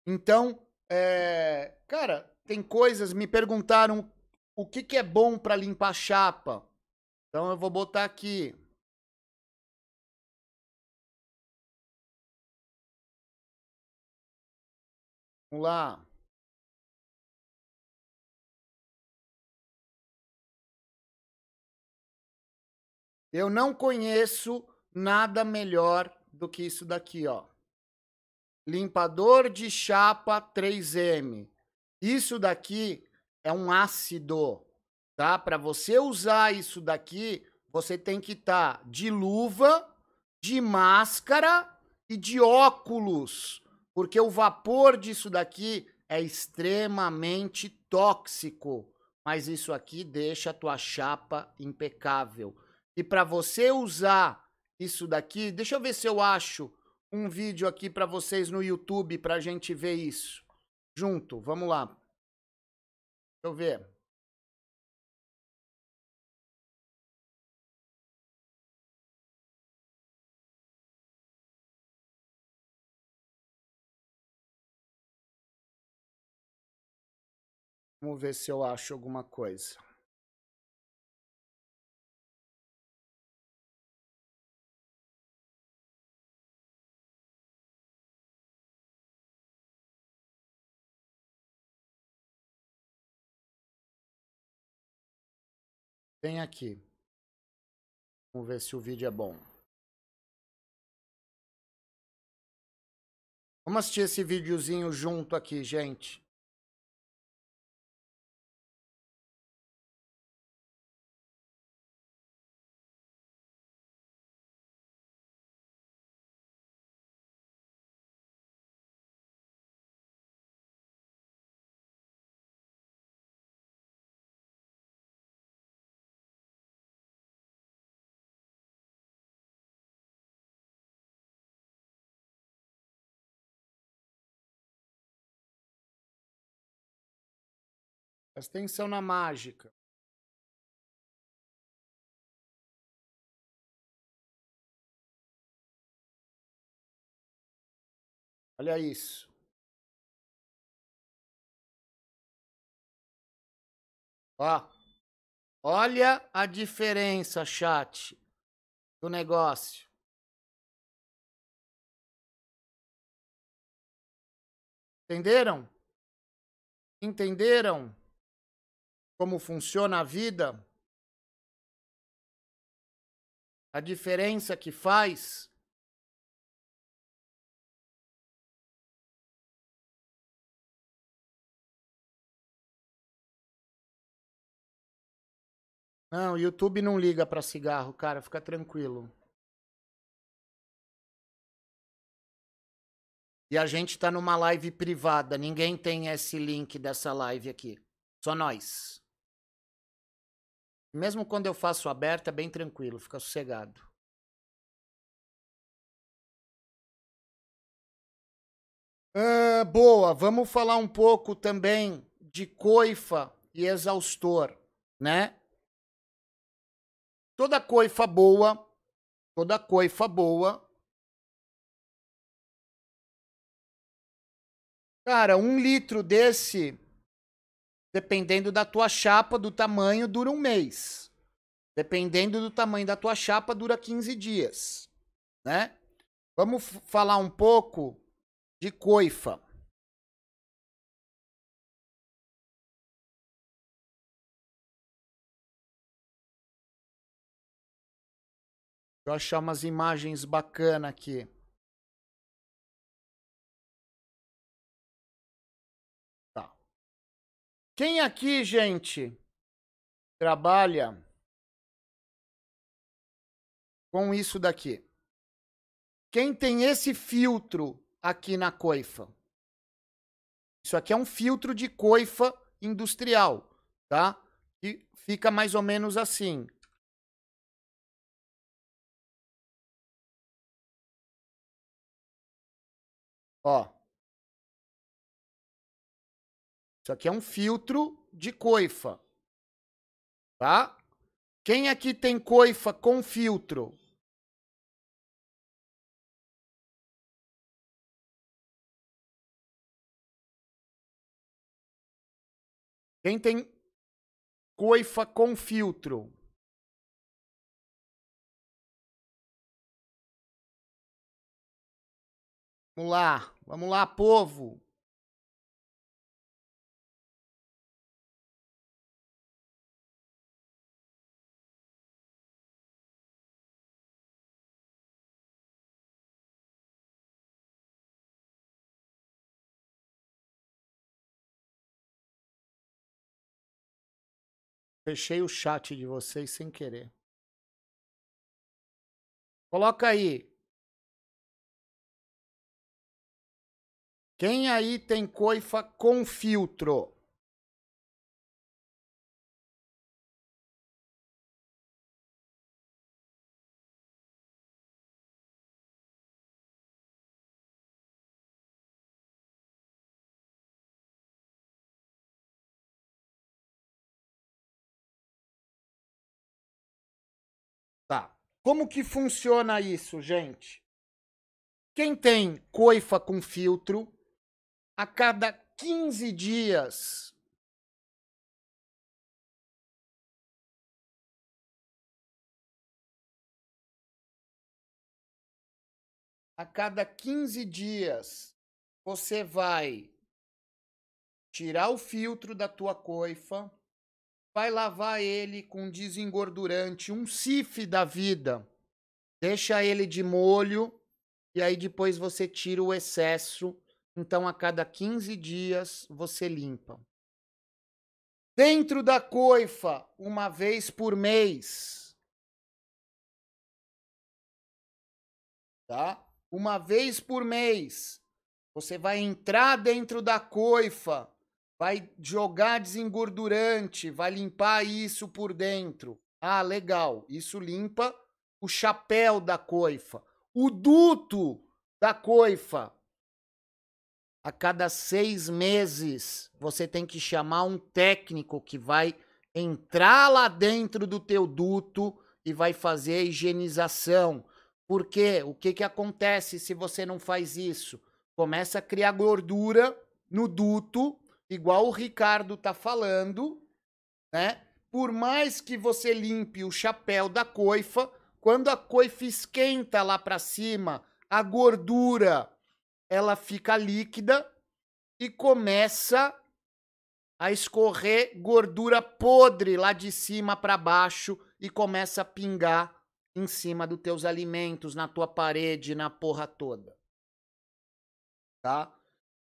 Então, é, cara, tem coisas. Me perguntaram o que, que é bom para limpar chapa. Então eu vou botar aqui. Vamos lá. Eu não conheço nada melhor do que isso daqui, ó. Limpador de chapa 3M. Isso daqui é um ácido, tá? Para você usar isso daqui, você tem que estar tá de luva, de máscara e de óculos, porque o vapor disso daqui é extremamente tóxico. Mas isso aqui deixa a tua chapa impecável. E para você usar isso daqui, deixa eu ver se eu acho um vídeo aqui para vocês no YouTube para a gente ver isso junto. Vamos lá. Deixa eu ver. Vamos ver se eu acho alguma coisa. Tem aqui. Vamos ver se o vídeo é bom. Vamos assistir esse videozinho junto aqui, gente. Presta atenção na mágica. Olha isso. Ó. Olha a diferença, chat, do negócio. Entenderam? Entenderam como funciona a vida? A diferença que faz? Não, o YouTube não liga para cigarro, cara, fica tranquilo. E a gente tá numa live privada, ninguém tem esse link dessa live aqui. Só nós. Mesmo quando eu faço aberta, é bem tranquilo, fica sossegado. Ah, boa, vamos falar um pouco também de coifa e exaustor, né? Toda coifa boa, toda coifa boa. Cara, um litro desse, dependendo da tua chapa, do tamanho, dura um mês. Dependendo do tamanho da tua chapa, dura 15 dias, né? Vamos falar um pouco de coifa. eu achar umas imagens bacanas aqui. Quem aqui, gente, trabalha com isso daqui? Quem tem esse filtro aqui na coifa? Isso aqui é um filtro de coifa industrial, tá? E fica mais ou menos assim. Ó. Isso aqui é um filtro de coifa. Tá? Quem aqui tem coifa com filtro? Quem tem coifa com filtro? Vamos lá, vamos lá, povo. Fechei o chat de vocês sem querer. Coloca aí, Quem aí tem coifa com filtro? Como que funciona isso, gente? Quem tem coifa com filtro a cada 15 dias. A cada 15 dias, você vai tirar o filtro da tua coifa, vai lavar ele com desengordurante, um sif da vida. Deixa ele de molho e aí depois você tira o excesso então, a cada 15 dias, você limpa. Dentro da coifa, uma vez por mês. Tá? Uma vez por mês. Você vai entrar dentro da coifa, vai jogar desengordurante, vai limpar isso por dentro. Ah, legal. Isso limpa o chapéu da coifa, o duto da coifa a cada seis meses você tem que chamar um técnico que vai entrar lá dentro do teu duto e vai fazer a higienização. Porque o que, que acontece se você não faz isso? Começa a criar gordura no duto, igual o Ricardo tá falando, né? Por mais que você limpe o chapéu da coifa, quando a coifa esquenta lá para cima, a gordura ela fica líquida e começa a escorrer gordura podre lá de cima para baixo e começa a pingar em cima dos teus alimentos, na tua parede, na porra toda. Tá?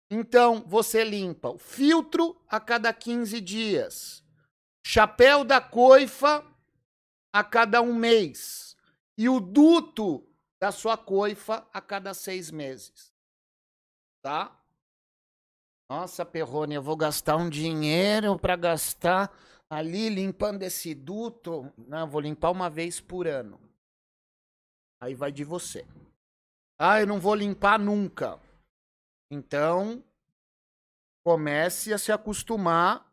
Então, você limpa o filtro a cada 15 dias, chapéu da coifa a cada um mês e o duto da sua coifa a cada seis meses. Tá? Nossa, Perrone, eu vou gastar um dinheiro para gastar ali limpando esse duto. Não, vou limpar uma vez por ano. Aí vai de você. Ah, eu não vou limpar nunca. Então, comece a se acostumar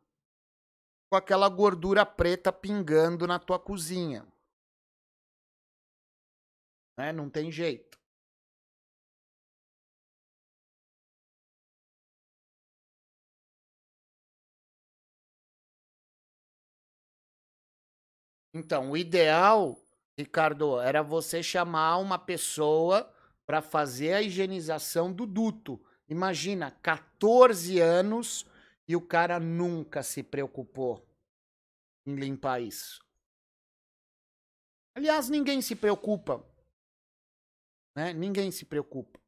com aquela gordura preta pingando na tua cozinha. Né? Não tem jeito. Então, o ideal, Ricardo, era você chamar uma pessoa para fazer a higienização do duto. Imagina, 14 anos e o cara nunca se preocupou em limpar isso. Aliás, ninguém se preocupa. Né? Ninguém se preocupa.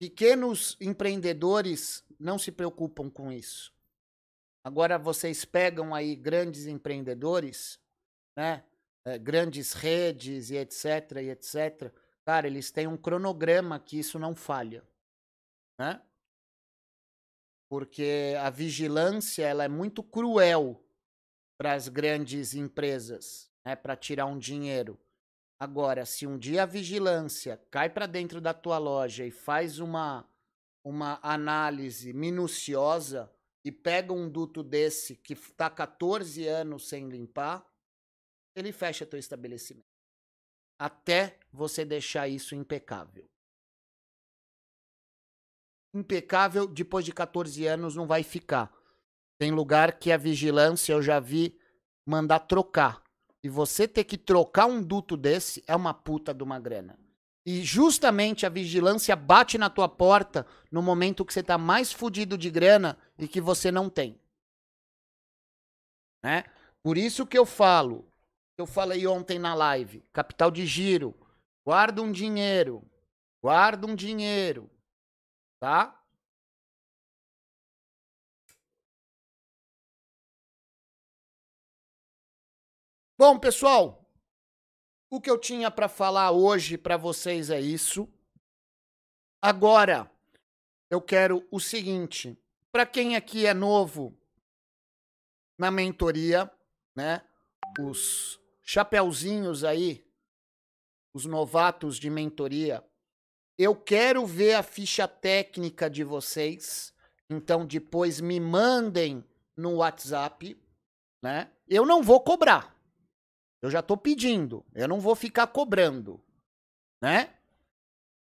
Pequenos empreendedores não se preocupam com isso. Agora vocês pegam aí grandes empreendedores, né? É, grandes redes e etc, e etc. Cara, eles têm um cronograma que isso não falha, né? Porque a vigilância ela é muito cruel para as grandes empresas, né? Para tirar um dinheiro. Agora, se um dia a vigilância cai para dentro da tua loja e faz uma uma análise minuciosa e pega um duto desse que está 14 anos sem limpar, ele fecha teu estabelecimento. Até você deixar isso impecável. Impecável, depois de 14 anos, não vai ficar. Tem lugar que a vigilância eu já vi mandar trocar. E você ter que trocar um duto desse é uma puta de uma grana. E justamente a vigilância bate na tua porta no momento que você tá mais fudido de grana e que você não tem. Né? Por isso que eu falo, eu falei ontem na live, capital de giro, guarda um dinheiro, guarda um dinheiro, tá? Bom, pessoal, o que eu tinha para falar hoje para vocês é isso. Agora, eu quero o seguinte, para quem aqui é novo na mentoria, né? Os chapeuzinhos aí, os novatos de mentoria, eu quero ver a ficha técnica de vocês. Então depois me mandem no WhatsApp, né? Eu não vou cobrar. Eu já estou pedindo, eu não vou ficar cobrando, né?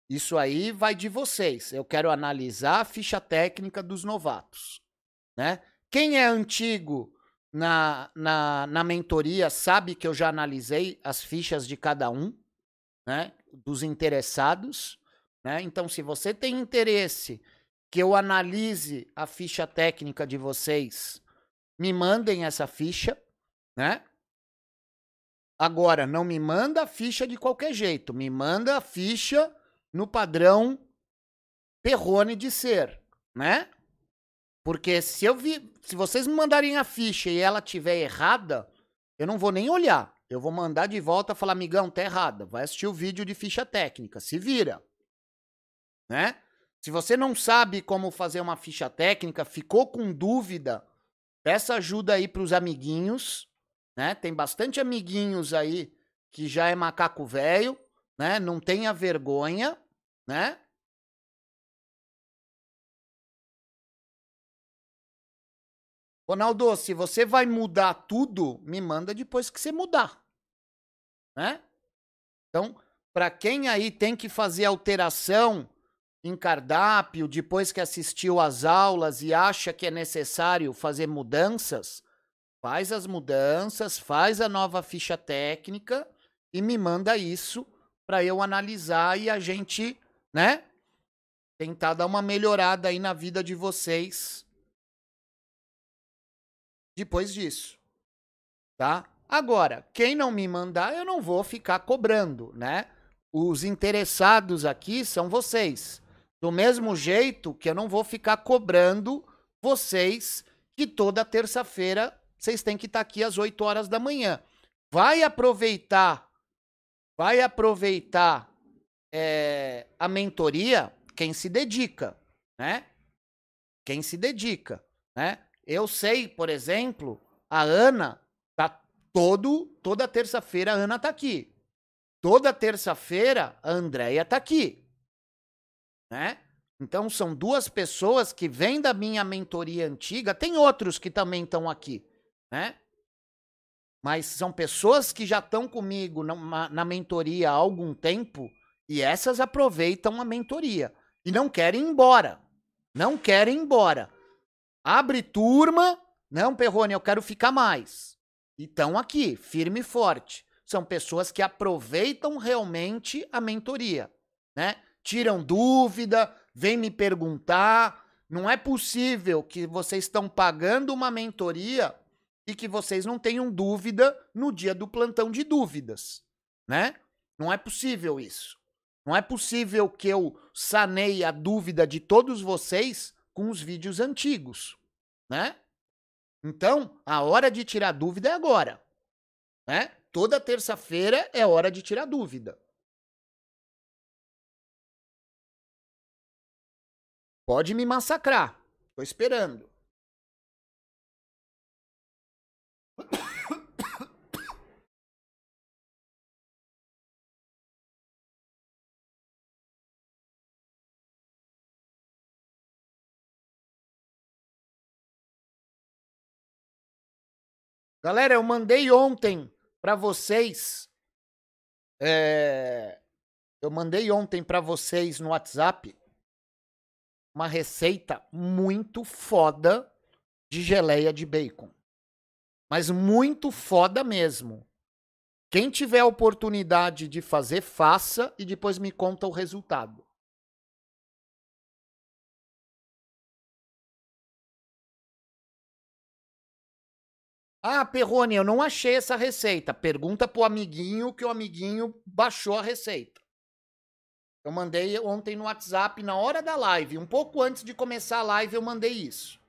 Isso aí vai de vocês. Eu quero analisar a ficha técnica dos novatos, né? Quem é antigo na, na, na mentoria sabe que eu já analisei as fichas de cada um, né? Dos interessados, né? Então, se você tem interesse que eu analise a ficha técnica de vocês, me mandem essa ficha, né? Agora, não me manda a ficha de qualquer jeito, me manda a ficha no padrão Perrone de ser, né? Porque se eu vi, se vocês me mandarem a ficha e ela tiver errada, eu não vou nem olhar. Eu vou mandar de volta falar, amigão, tá errada. Vai assistir o vídeo de ficha técnica, se vira né? Se você não sabe como fazer uma ficha técnica, ficou com dúvida, peça ajuda aí para os amiguinhos, né? Tem bastante amiguinhos aí que já é macaco velho, né? Não tenha vergonha, né? Ronaldo, se você vai mudar tudo, me manda depois que você mudar, né? Então, para quem aí tem que fazer alteração em cardápio depois que assistiu às aulas e acha que é necessário fazer mudanças, faz as mudanças, faz a nova ficha técnica e me manda isso para eu analisar e a gente, né, tentar dar uma melhorada aí na vida de vocês depois disso. Tá? Agora, quem não me mandar, eu não vou ficar cobrando, né? Os interessados aqui são vocês. Do mesmo jeito que eu não vou ficar cobrando vocês que toda terça-feira vocês têm que estar aqui às 8 horas da manhã. Vai aproveitar, vai aproveitar é, a mentoria quem se dedica, né? Quem se dedica, né? Eu sei, por exemplo, a Ana tá todo toda terça-feira a Ana tá aqui. Toda terça-feira a Andréia tá aqui né? Então são duas pessoas que vêm da minha mentoria antiga, tem outros que também estão aqui, né? Mas são pessoas que já estão comigo na, na mentoria há algum tempo e essas aproveitam a mentoria e não querem ir embora. Não querem ir embora. Abre turma, não, Perrone, eu quero ficar mais. E estão aqui, firme e forte. São pessoas que aproveitam realmente a mentoria, né? Tiram dúvida, vêm me perguntar. Não é possível que vocês estão pagando uma mentoria e que vocês não tenham dúvida no dia do plantão de dúvidas, né? Não é possível isso. Não é possível que eu saneie a dúvida de todos vocês com os vídeos antigos, né? Então, a hora de tirar dúvida é agora, né? Toda terça-feira é hora de tirar dúvida. Pode me massacrar. Tô esperando. Galera, eu mandei ontem para vocês. É, eu mandei ontem para vocês no WhatsApp uma receita muito foda de geleia de bacon. Mas muito foda mesmo. Quem tiver a oportunidade de fazer, faça e depois me conta o resultado. Ah, Perrone, eu não achei essa receita. Pergunta pro amiguinho que o amiguinho baixou a receita. Eu mandei ontem no WhatsApp, na hora da live, um pouco antes de começar a live, eu mandei isso.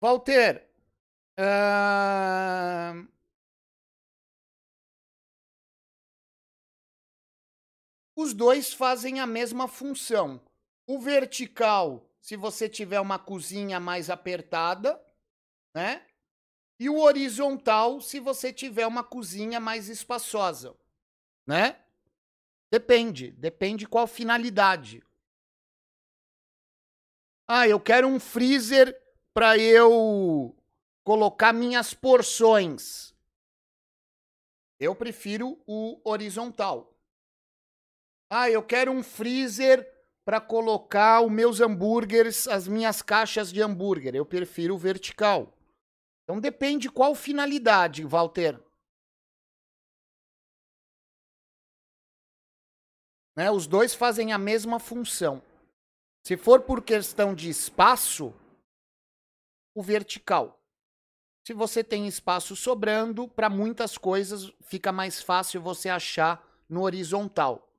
Walter, uh, Os dois fazem a mesma função. O vertical, se você tiver uma cozinha mais apertada, né? E o horizontal, se você tiver uma cozinha mais espaçosa, né? Depende, depende qual finalidade. Ah, eu quero um freezer para eu colocar minhas porções. Eu prefiro o horizontal. Ah, eu quero um freezer para colocar os meus hambúrgueres, as minhas caixas de hambúrguer. Eu prefiro o vertical. Então depende qual finalidade, Walter. Né? Os dois fazem a mesma função. Se for por questão de espaço, o vertical. Se você tem espaço sobrando, para muitas coisas fica mais fácil você achar no horizontal.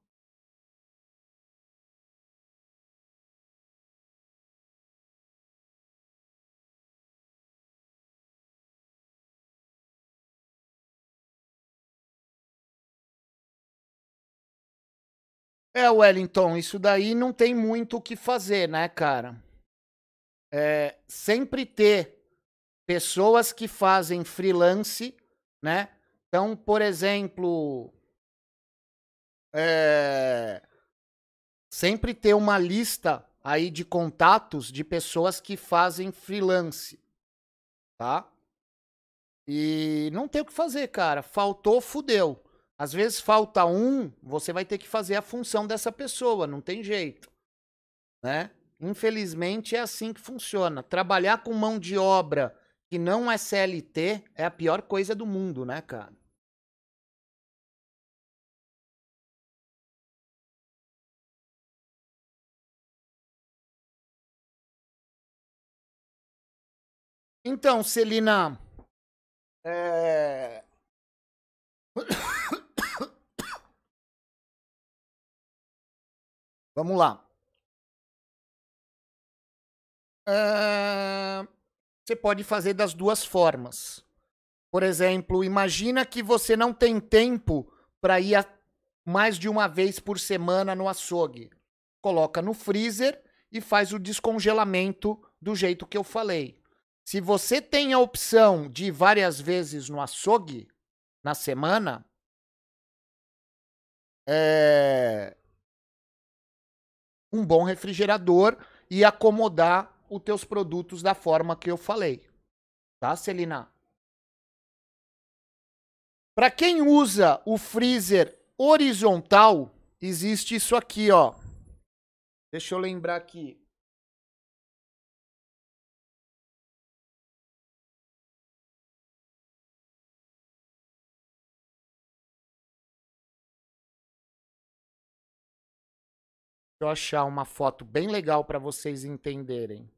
É, Wellington, isso daí não tem muito o que fazer, né, cara? é, sempre ter pessoas que fazem freelance, né? Então, por exemplo, é, sempre ter uma lista aí de contatos de pessoas que fazem freelance, tá? E não tem o que fazer, cara. Faltou, fudeu. Às vezes falta um, você vai ter que fazer a função dessa pessoa, não tem jeito, né? Infelizmente é assim que funciona. Trabalhar com mão de obra que não é CLT é a pior coisa do mundo, né, cara? Então, Celina, é... Vamos lá. Você pode fazer das duas formas. Por exemplo, imagina que você não tem tempo para ir mais de uma vez por semana no açougue. Coloca no freezer e faz o descongelamento do jeito que eu falei. Se você tem a opção de ir várias vezes no açougue na semana, é um bom refrigerador e acomodar os teus produtos da forma que eu falei. Tá, Celina? Para quem usa o freezer horizontal, existe isso aqui, ó. Deixa eu lembrar aqui. Eu achar uma foto bem legal para vocês entenderem.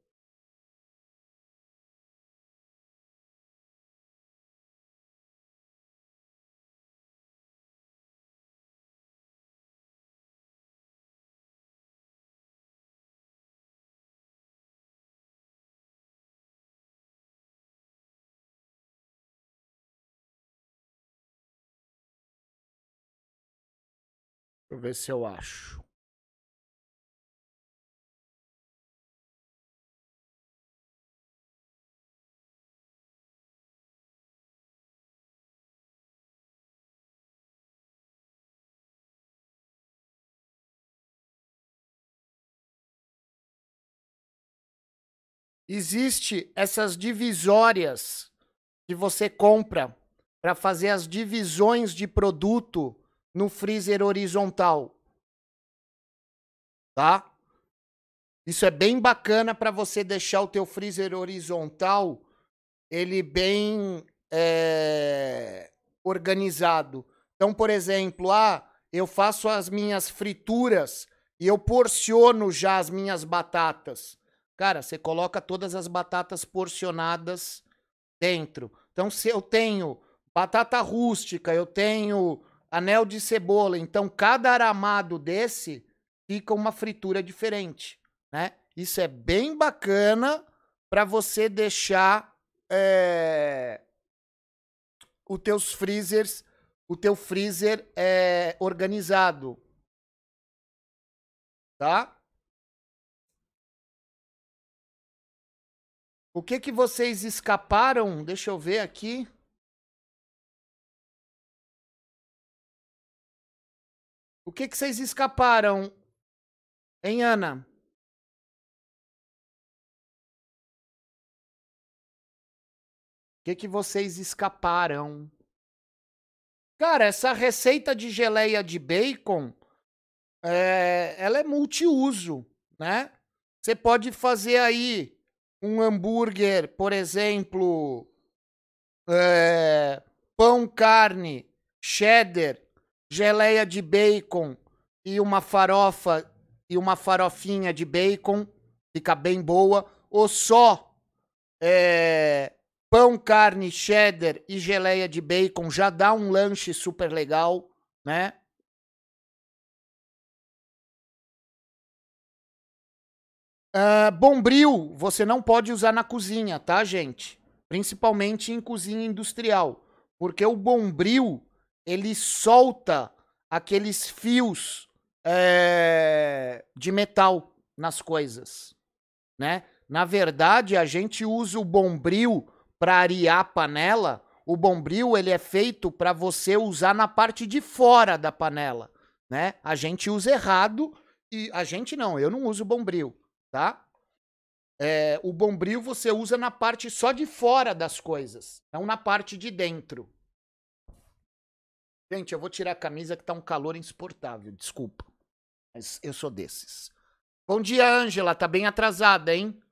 Deixa eu ver se eu acho. Existe essas divisórias que você compra para fazer as divisões de produto no freezer horizontal. Tá? Isso é bem bacana para você deixar o teu freezer horizontal ele bem é, organizado. Então, por exemplo, ah, eu faço as minhas frituras e eu porciono já as minhas batatas. Cara, você coloca todas as batatas porcionadas dentro. Então, se eu tenho batata rústica, eu tenho anel de cebola, então cada aramado desse fica uma fritura diferente, né? Isso é bem bacana para você deixar é, os teus freezers, o teu freezer é, organizado, tá? O que que vocês escaparam? Deixa eu ver aqui. O que que vocês escaparam? Hein, Ana? O que que vocês escaparam? Cara, essa receita de geleia de bacon, é, ela é multiuso, né? Você pode fazer aí um hambúrguer, por exemplo, é, pão, carne, cheddar, geleia de bacon e uma farofa e uma farofinha de bacon, fica bem boa, ou só é, pão, carne, cheddar e geleia de bacon já dá um lanche super legal, né? Uh, bombril você não pode usar na cozinha, tá, gente? Principalmente em cozinha industrial. Porque o bombril, ele solta aqueles fios é, de metal nas coisas, né? Na verdade, a gente usa o bombril para arear a panela. O bombril ele é feito para você usar na parte de fora da panela, né? A gente usa errado e a gente não, eu não uso bombril, tá? É, o bombril você usa na parte só de fora das coisas, não na parte de dentro. Gente, eu vou tirar a camisa que tá um calor insuportável, desculpa. Mas eu sou desses. Bom dia, Ângela. Tá bem atrasada, hein?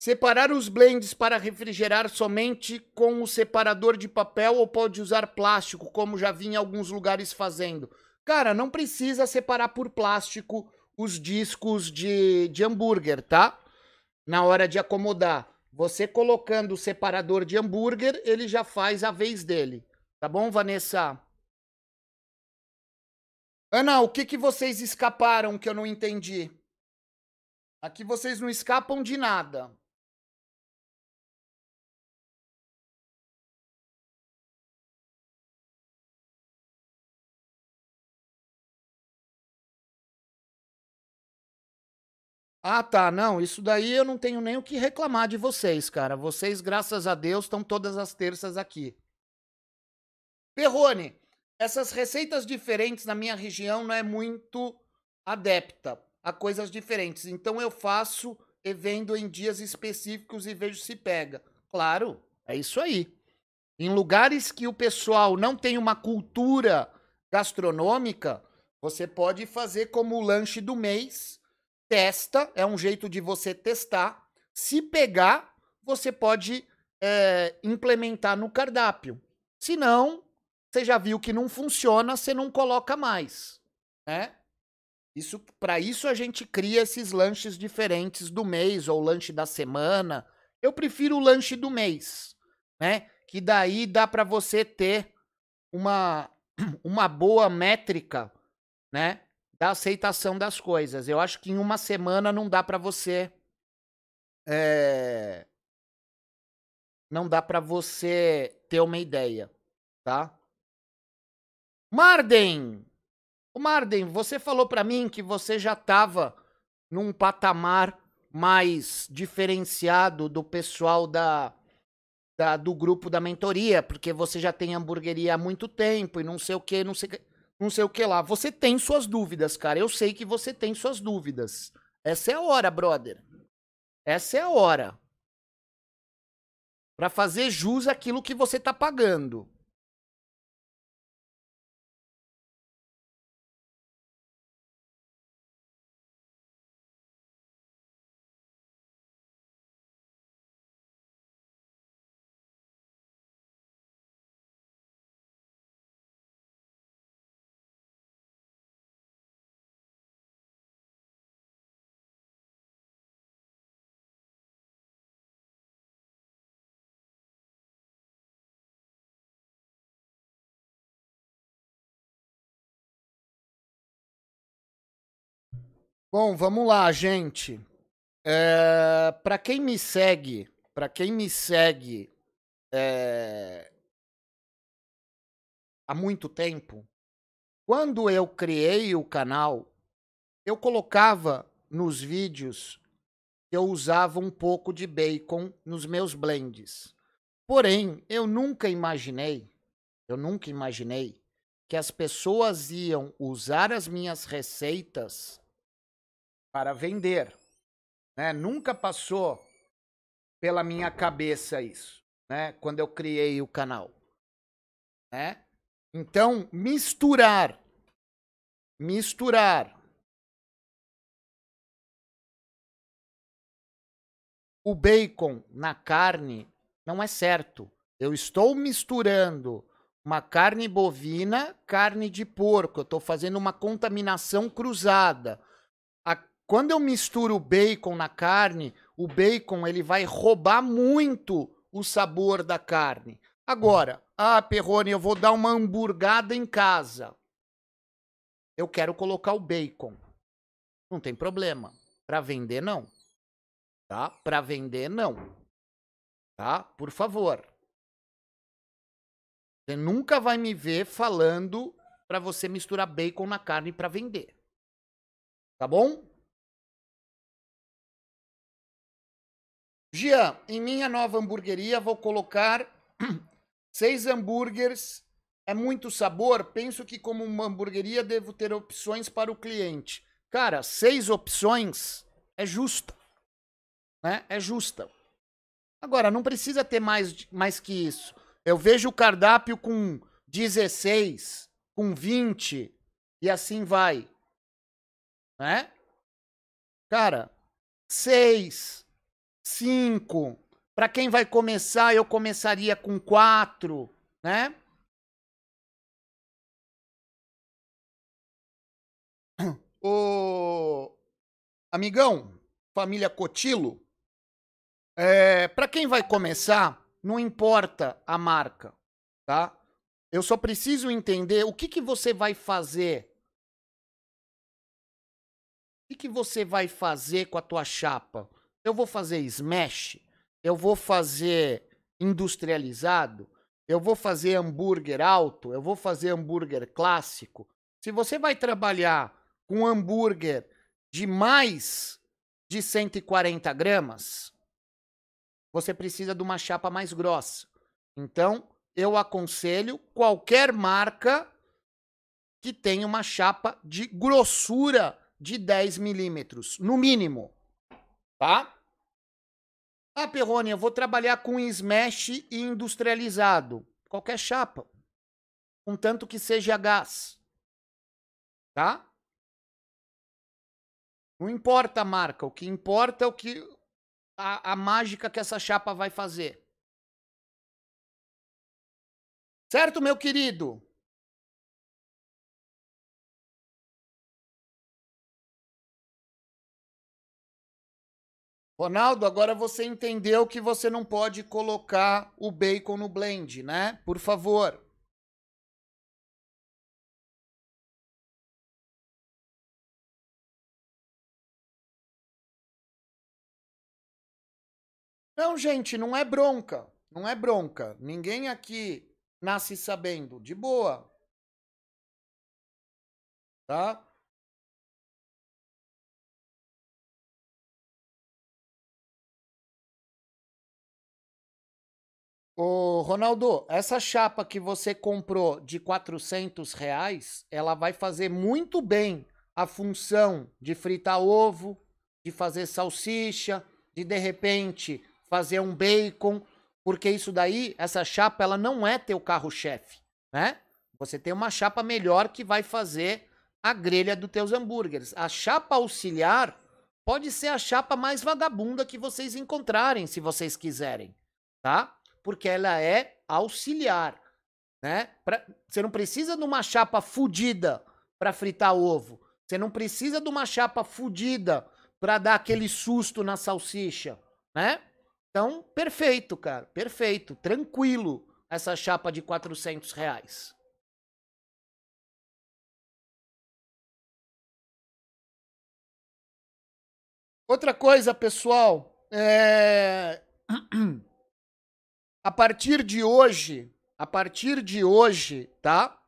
Separar os blends para refrigerar somente com o separador de papel ou pode usar plástico, como já vi em alguns lugares fazendo? Cara, não precisa separar por plástico os discos de, de hambúrguer, tá? Na hora de acomodar. Você colocando o separador de hambúrguer, ele já faz a vez dele. Tá bom, Vanessa? Ana, o que, que vocês escaparam que eu não entendi? Aqui vocês não escapam de nada. Ah, tá. Não, isso daí eu não tenho nem o que reclamar de vocês, cara. Vocês, graças a Deus, estão todas as terças aqui. Perrone, essas receitas diferentes na minha região não é muito adepta a coisas diferentes. Então eu faço e vendo em dias específicos e vejo se pega. Claro, é isso aí. Em lugares que o pessoal não tem uma cultura gastronômica, você pode fazer como o lanche do mês testa, é um jeito de você testar. Se pegar, você pode é, implementar no cardápio. Se não, você já viu que não funciona, você não coloca mais, né? Isso, para isso a gente cria esses lanches diferentes do mês ou lanche da semana. Eu prefiro o lanche do mês, né? Que daí dá para você ter uma uma boa métrica, né? Da aceitação das coisas. Eu acho que em uma semana não dá para você. É, não dá para você ter uma ideia, tá? Marden! Marden, você falou para mim que você já estava num patamar mais diferenciado do pessoal da, da, do grupo da mentoria, porque você já tem hamburgueria há muito tempo e não sei o que, não sei o que não sei o que lá. Você tem suas dúvidas, cara. Eu sei que você tem suas dúvidas. Essa é a hora, brother. Essa é a hora. Para fazer jus àquilo que você tá pagando. Bom, vamos lá, gente. É, para quem me segue, para quem me segue é, há muito tempo, quando eu criei o canal, eu colocava nos vídeos que eu usava um pouco de bacon nos meus blends. Porém, eu nunca imaginei, eu nunca imaginei que as pessoas iam usar as minhas receitas para vender. Né? Nunca passou pela minha cabeça isso, né? Quando eu criei o canal, né? Então, misturar, misturar o bacon na carne não é certo. Eu estou misturando uma carne bovina, carne de porco. Eu estou fazendo uma contaminação cruzada. Quando eu misturo o bacon na carne, o bacon ele vai roubar muito o sabor da carne. Agora, ah, Perrone, eu vou dar uma hamburgada em casa. Eu quero colocar o bacon. Não tem problema. Para vender, não. Tá? Para vender, não. Tá? Por favor. Você nunca vai me ver falando para você misturar bacon na carne para vender. Tá bom? Gian, em minha nova hamburgueria vou colocar seis hambúrgueres. É muito sabor. Penso que, como uma hamburgueria, devo ter opções para o cliente. Cara, seis opções é justa. Né? É justa. Agora, não precisa ter mais, mais que isso. Eu vejo o cardápio com 16, com 20 e assim vai. Né? Cara, 6, 5. Para quem vai começar, eu começaria com 4, né? O amigão, família Cotilo, é, para quem vai começar, não importa a marca, tá? Eu só preciso entender o que, que você vai fazer. O que, que você vai fazer com a tua chapa? Eu vou fazer smash? Eu vou fazer industrializado? Eu vou fazer hambúrguer alto? Eu vou fazer hambúrguer clássico? Se você vai trabalhar com hambúrguer de mais de 140 gramas, você precisa de uma chapa mais grossa. Então, eu aconselho qualquer marca que tenha uma chapa de grossura de 10 milímetros, no mínimo. Tá? Ah, Perrone, eu vou trabalhar com smash e industrializado. Qualquer chapa. Contanto que seja gás. Tá? Não importa a marca, o que importa é o que a, a mágica que essa chapa vai fazer. Certo, meu querido? Ronaldo, agora você entendeu que você não pode colocar o bacon no blend, né? Por favor. Não, gente, não é bronca. Não é bronca. Ninguém aqui nasce sabendo. De boa. Tá? Ô, Ronaldo, essa chapa que você comprou de 400 reais, ela vai fazer muito bem a função de fritar ovo, de fazer salsicha, de de repente fazer um bacon, porque isso daí, essa chapa, ela não é teu carro-chefe, né? Você tem uma chapa melhor que vai fazer a grelha dos teus hambúrgueres. A chapa auxiliar pode ser a chapa mais vagabunda que vocês encontrarem, se vocês quiserem, tá? Porque ela é auxiliar, né? Pra, você não precisa de uma chapa fudida para fritar ovo. Você não precisa de uma chapa fudida para dar aquele susto na salsicha, né? Então, perfeito, cara. Perfeito. Tranquilo essa chapa de 400 reais. Outra coisa, pessoal, é... a partir de hoje, a partir de hoje, tá?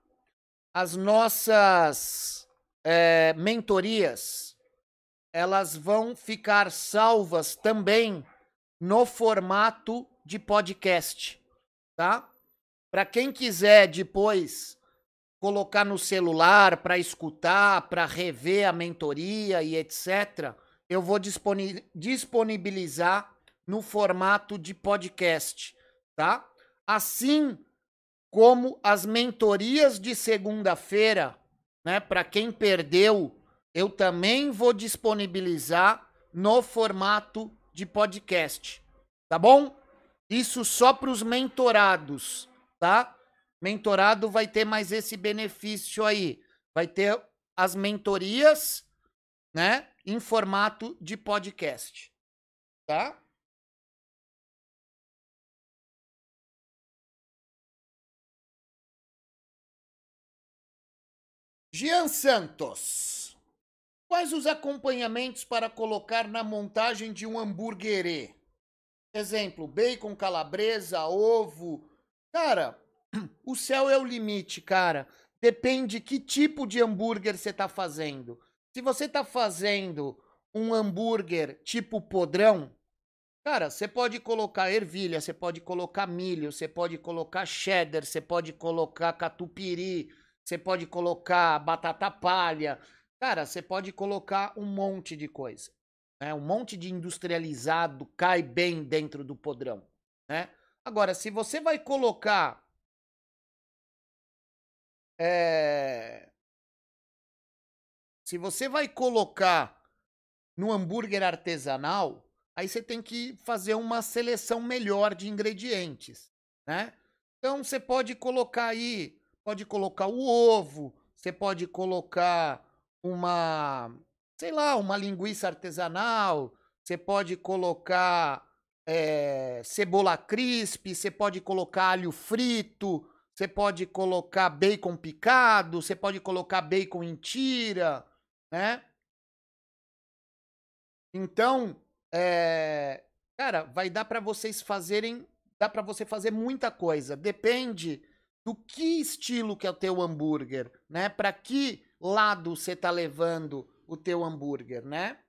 As nossas é, mentorias, elas vão ficar salvas também no formato de podcast, tá? Para quem quiser depois colocar no celular para escutar, para rever a mentoria e etc, eu vou disponibilizar no formato de podcast, tá? Assim como as mentorias de segunda-feira, né, para quem perdeu, eu também vou disponibilizar no formato de podcast, tá bom? Isso só para os mentorados, tá? Mentorado vai ter mais esse benefício aí. Vai ter as mentorias, né, em formato de podcast, tá? Jean Santos. Quais os acompanhamentos para colocar na montagem de um hambúrguer? Exemplo, bacon, calabresa, ovo. Cara, o céu é o limite, cara. depende que tipo de hambúrguer você está fazendo. Se você está fazendo um hambúrguer tipo podrão, cara, você pode colocar ervilha, você pode colocar milho, você pode colocar cheddar, você pode colocar catupiry, você pode colocar batata palha. Cara, você pode colocar um monte de coisa. Né? Um monte de industrializado cai bem dentro do podrão. Né? Agora, se você vai colocar. É, se você vai colocar no hambúrguer artesanal, aí você tem que fazer uma seleção melhor de ingredientes, né? Então você pode colocar aí, pode colocar o ovo, você pode colocar uma, sei lá, uma linguiça artesanal, você pode colocar é, cebola crisp, você pode colocar alho frito, você pode colocar bacon picado, você pode colocar bacon em tira, né? Então, é, cara, vai dar para vocês fazerem, dá para você fazer muita coisa. Depende do que estilo que é o teu hambúrguer, né? Para que lado você tá levando o teu hambúrguer, né?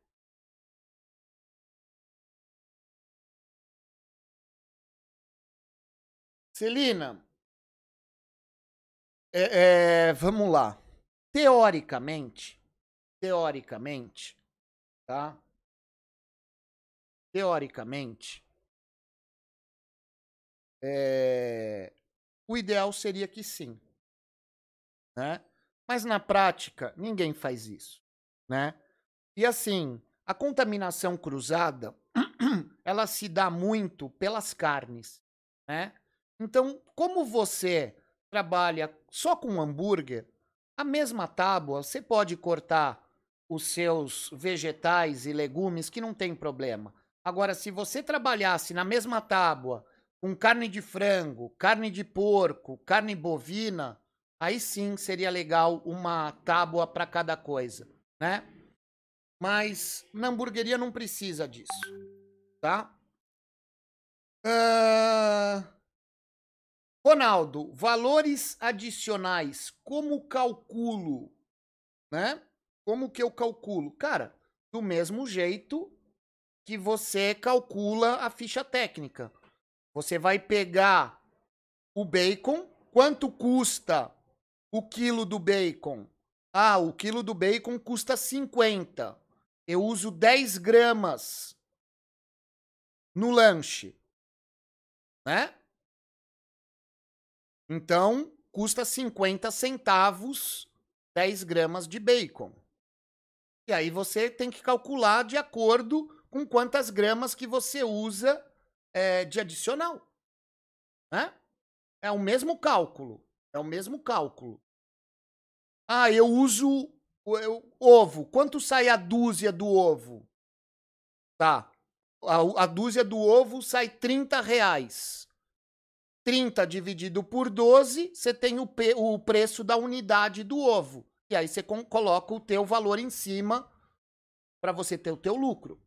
Celina, é, é, vamos lá. Teoricamente, teoricamente, tá? Teoricamente, é, o ideal seria que sim, né? Mas na prática, ninguém faz isso, né? E assim, a contaminação cruzada, ela se dá muito pelas carnes, né? Então, como você trabalha só com hambúrguer, a mesma tábua, você pode cortar os seus vegetais e legumes que não tem problema. Agora, se você trabalhasse na mesma tábua com carne de frango, carne de porco, carne bovina, aí sim seria legal uma tábua para cada coisa, né? Mas na hamburgueria não precisa disso, tá? Uh... Ronaldo, valores adicionais, como calculo, né? Como que eu calculo? Cara, do mesmo jeito que você calcula a ficha técnica. Você vai pegar o bacon, quanto custa o quilo do bacon? Ah, o quilo do bacon custa 50. Eu uso 10 gramas no lanche, né? Então, custa 50 centavos 10 gramas de bacon. E aí você tem que calcular de acordo com quantas gramas que você usa é, de adicional. Né? É o mesmo cálculo. É o mesmo cálculo. Ah, eu uso eu, ovo. Quanto sai a dúzia do ovo? Tá. A, a dúzia do ovo sai 30 reais. 30 dividido por 12, você tem o, o preço da unidade do ovo. E aí você coloca o teu valor em cima para você ter o teu lucro.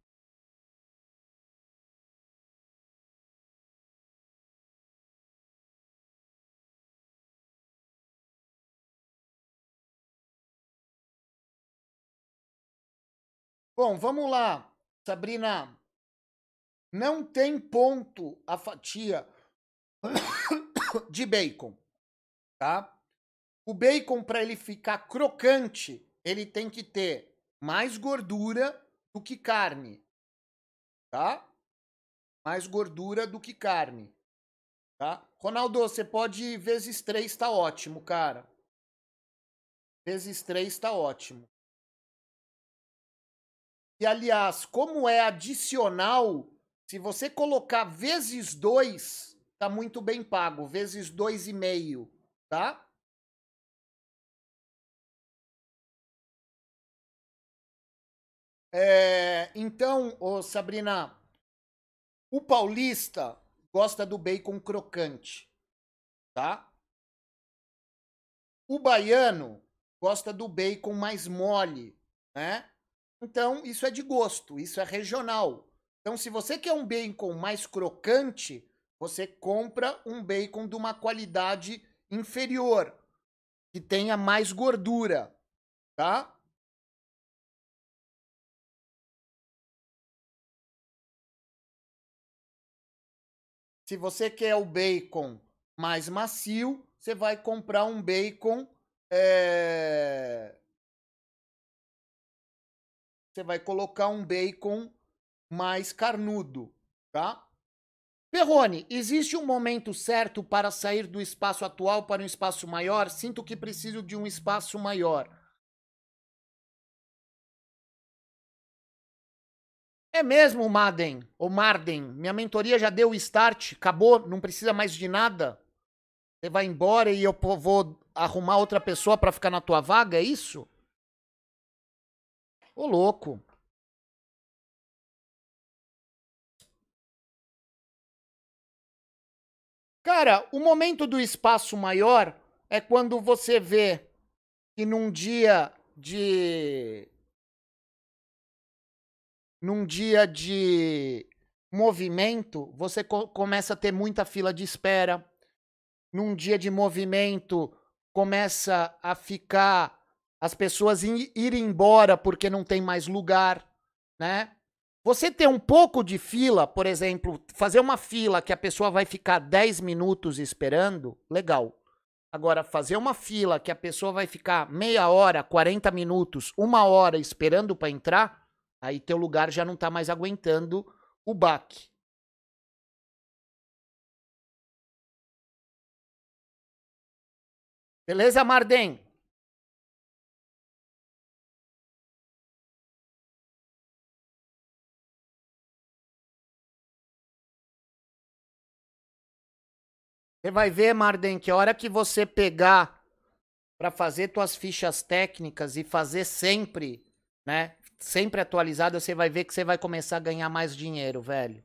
Bom, vamos lá, Sabrina. Não tem ponto a fatia de bacon, tá? O bacon para ele ficar crocante, ele tem que ter mais gordura do que carne, tá? Mais gordura do que carne, tá? Ronaldo, você pode vezes 3 tá ótimo, cara. Vezes 3 tá ótimo. E aliás, como é adicional, se você colocar vezes 2, tá muito bem pago, vezes dois e meio, tá? É, então, ô Sabrina, o paulista gosta do bacon crocante, tá? O baiano gosta do bacon mais mole, né? Então, isso é de gosto, isso é regional. Então, se você quer um bacon mais crocante, você compra um bacon de uma qualidade inferior, que tenha mais gordura, tá? Se você quer o bacon mais macio, você vai comprar um bacon. É... Você vai colocar um bacon mais carnudo, tá? Perrone, existe um momento certo para sair do espaço atual para um espaço maior? Sinto que preciso de um espaço maior. É mesmo, Madden, ou Marden, minha mentoria já deu o start, acabou, não precisa mais de nada. Você vai embora e eu vou arrumar outra pessoa para ficar na tua vaga, é isso? Ô louco. Cara, o momento do espaço maior é quando você vê que num dia de num dia de movimento, você co começa a ter muita fila de espera. Num dia de movimento, começa a ficar as pessoas irem embora porque não tem mais lugar, né? Você ter um pouco de fila, por exemplo, fazer uma fila que a pessoa vai ficar 10 minutos esperando, legal. Agora, fazer uma fila que a pessoa vai ficar meia hora, 40 minutos, uma hora esperando para entrar, Aí teu lugar já não está mais aguentando o baque. Beleza, Marden? Você vai ver, Marden, que a hora que você pegar para fazer tuas fichas técnicas e fazer sempre, né? sempre atualizada, você vai ver que você vai começar a ganhar mais dinheiro, velho.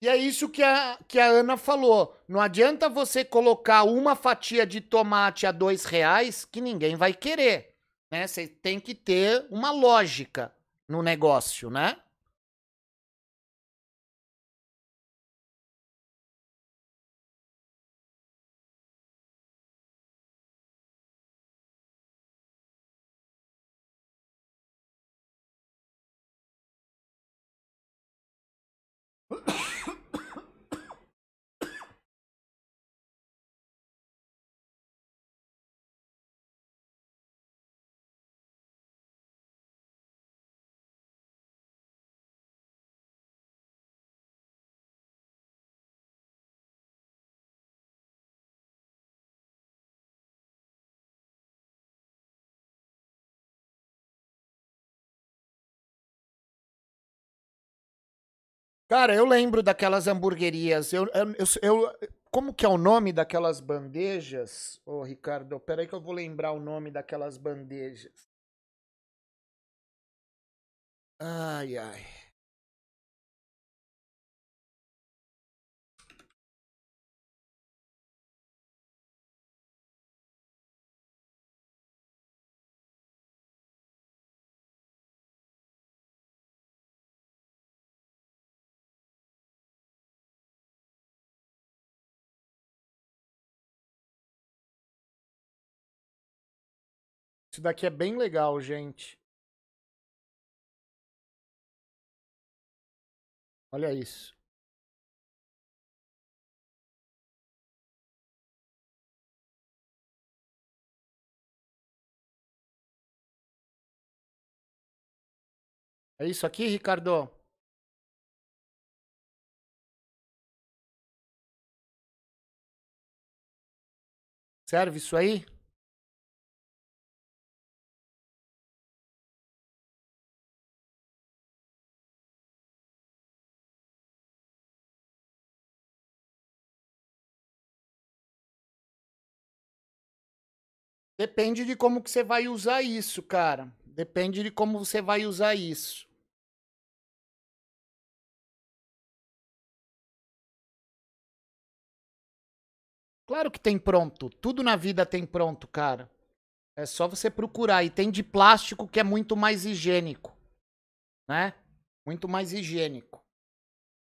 E é isso que a, que a Ana falou. Não adianta você colocar uma fatia de tomate a dois reais que ninguém vai querer. Né? Você tem que ter uma lógica no negócio, né? Cara, eu lembro daquelas hamburguerias. Eu, eu, eu, como que é o nome daquelas bandejas? Ô, oh, Ricardo, peraí que eu vou lembrar o nome daquelas bandejas. Ai, ai. Isso daqui é bem legal, gente. Olha isso. É isso aqui, Ricardo? Serve isso aí? Depende de como que você vai usar isso, cara. Depende de como você vai usar isso. Claro que tem pronto. Tudo na vida tem pronto, cara. É só você procurar. E tem de plástico que é muito mais higiênico. Né? Muito mais higiênico.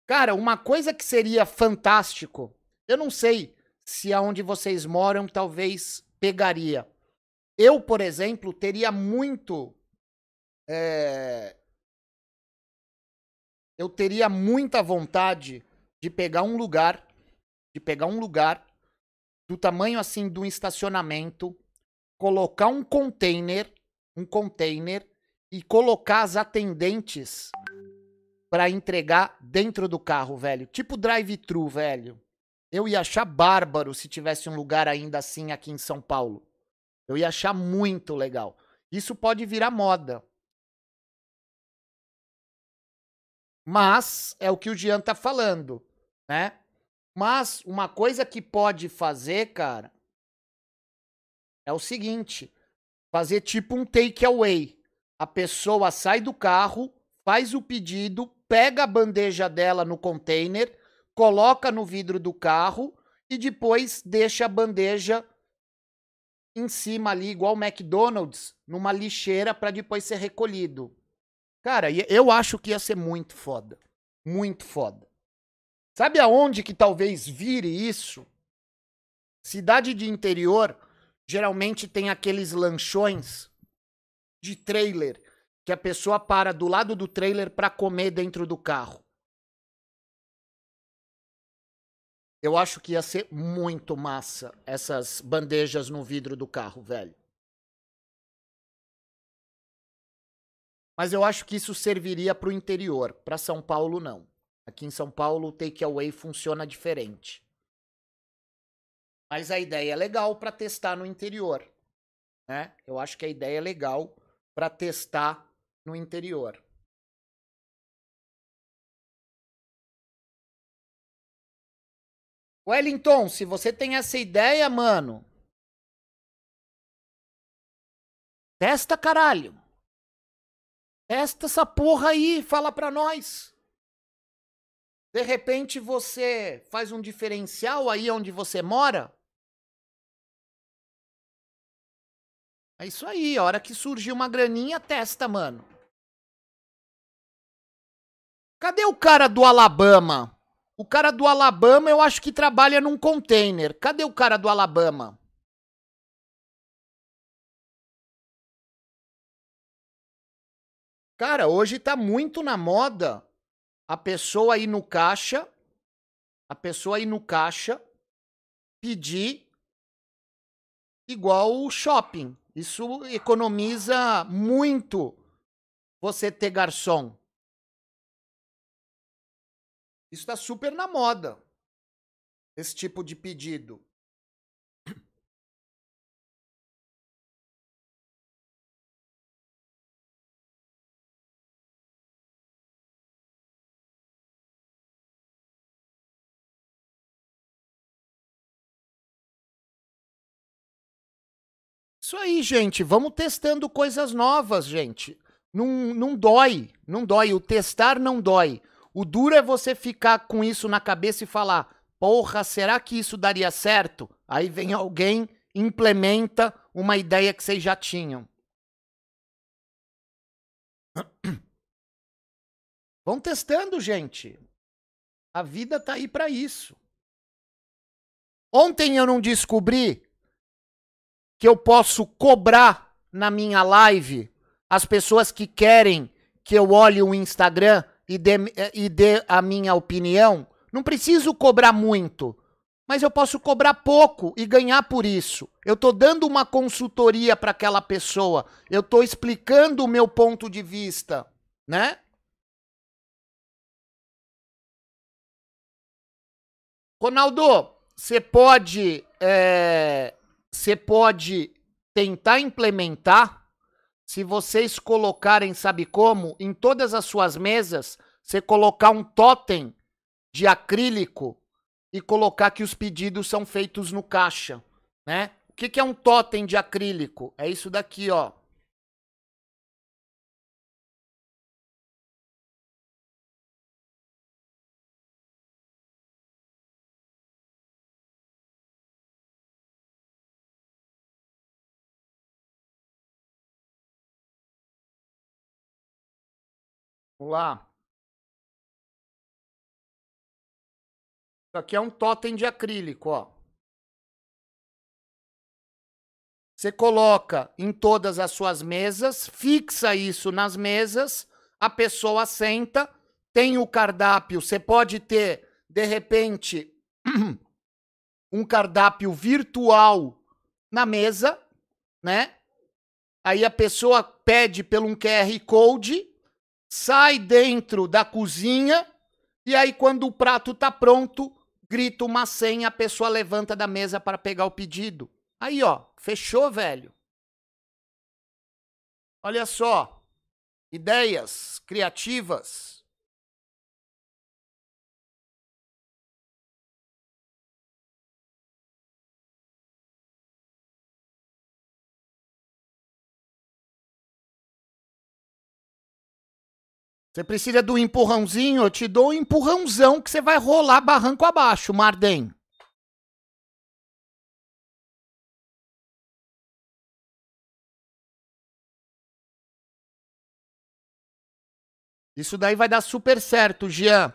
Cara, uma coisa que seria fantástico, eu não sei se aonde vocês moram talvez pegaria. Eu, por exemplo, teria muito. É, eu teria muita vontade de pegar um lugar, de pegar um lugar do tamanho assim de um estacionamento, colocar um container, um container e colocar as atendentes para entregar dentro do carro, velho. Tipo drive-thru, velho. Eu ia achar bárbaro se tivesse um lugar ainda assim aqui em São Paulo. Eu ia achar muito legal. Isso pode virar moda. Mas é o que o Jean tá falando, né? Mas uma coisa que pode fazer, cara, é o seguinte: fazer tipo um takeaway. A pessoa sai do carro, faz o pedido, pega a bandeja dela no container, coloca no vidro do carro e depois deixa a bandeja em cima ali, igual o McDonald's, numa lixeira para depois ser recolhido. Cara, eu acho que ia ser muito foda. Muito foda. Sabe aonde que talvez vire isso? Cidade de interior geralmente tem aqueles lanchões de trailer que a pessoa para do lado do trailer para comer dentro do carro. Eu acho que ia ser muito massa essas bandejas no vidro do carro, velho. Mas eu acho que isso serviria para o interior. Para São Paulo, não. Aqui em São Paulo, o takeaway funciona diferente. Mas a ideia é legal para testar no interior. Né? Eu acho que a ideia é legal para testar no interior. Wellington, se você tem essa ideia, mano. Testa, caralho. Testa essa porra aí, fala pra nós. De repente você faz um diferencial aí onde você mora. É isso aí, a hora que surgir uma graninha, testa, mano. Cadê o cara do Alabama? O cara do Alabama eu acho que trabalha num container. Cadê o cara do Alabama? Cara, hoje tá muito na moda a pessoa ir no caixa, a pessoa ir no caixa pedir igual o shopping. Isso economiza muito você ter garçom. Isso está super na moda. Esse tipo de pedido. Isso aí, gente. Vamos testando coisas novas, gente. Não, não dói. Não dói. O testar não dói. O duro é você ficar com isso na cabeça e falar: porra, será que isso daria certo? Aí vem alguém, implementa uma ideia que vocês já tinham. Vão testando, gente. A vida tá aí para isso. Ontem eu não descobri que eu posso cobrar na minha live as pessoas que querem que eu olhe o Instagram e dê, e dê a minha opinião, não preciso cobrar muito, mas eu posso cobrar pouco e ganhar por isso. Eu estou dando uma consultoria para aquela pessoa, eu estou explicando o meu ponto de vista, né? Ronaldo, você pode é, você pode tentar implementar se vocês colocarem, sabe como, em todas as suas mesas, você colocar um totem de acrílico e colocar que os pedidos são feitos no caixa, né? O que, que é um totem de acrílico? É isso daqui, ó. Vamos lá. Isso aqui é um totem de acrílico, ó. Você coloca em todas as suas mesas, fixa isso nas mesas, a pessoa senta, tem o cardápio, você pode ter, de repente, um cardápio virtual na mesa, né? Aí a pessoa pede pelo um QR Code, sai dentro da cozinha e aí quando o prato tá pronto, grita uma senha, a pessoa levanta da mesa para pegar o pedido. Aí, ó, fechou, velho. Olha só. Ideias criativas. Você precisa do empurrãozinho? Eu te dou um empurrãozão que você vai rolar barranco abaixo, Marden. Isso daí vai dar super certo, Jean.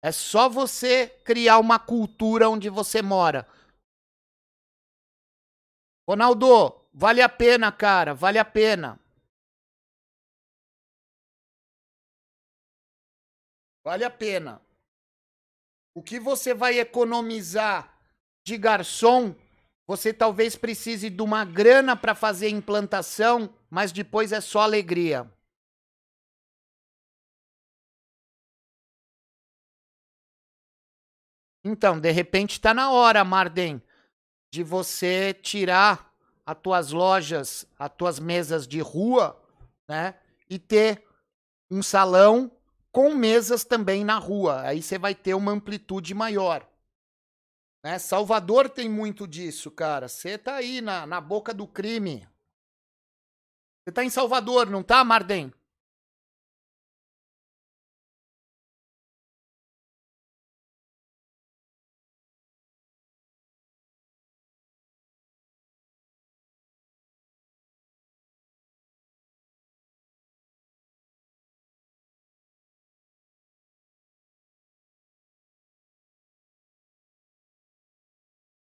É só você criar uma cultura onde você mora. Ronaldo, vale a pena, cara, vale a pena. Vale a pena. O que você vai economizar de garçom, você talvez precise de uma grana para fazer implantação, mas depois é só alegria. Então, de repente está na hora, Marden, de você tirar as tuas lojas, as tuas mesas de rua, né? E ter um salão com mesas também na rua. Aí você vai ter uma amplitude maior. Né? Salvador tem muito disso, cara. Você tá aí na, na boca do crime. Você tá em Salvador, não tá, Marden?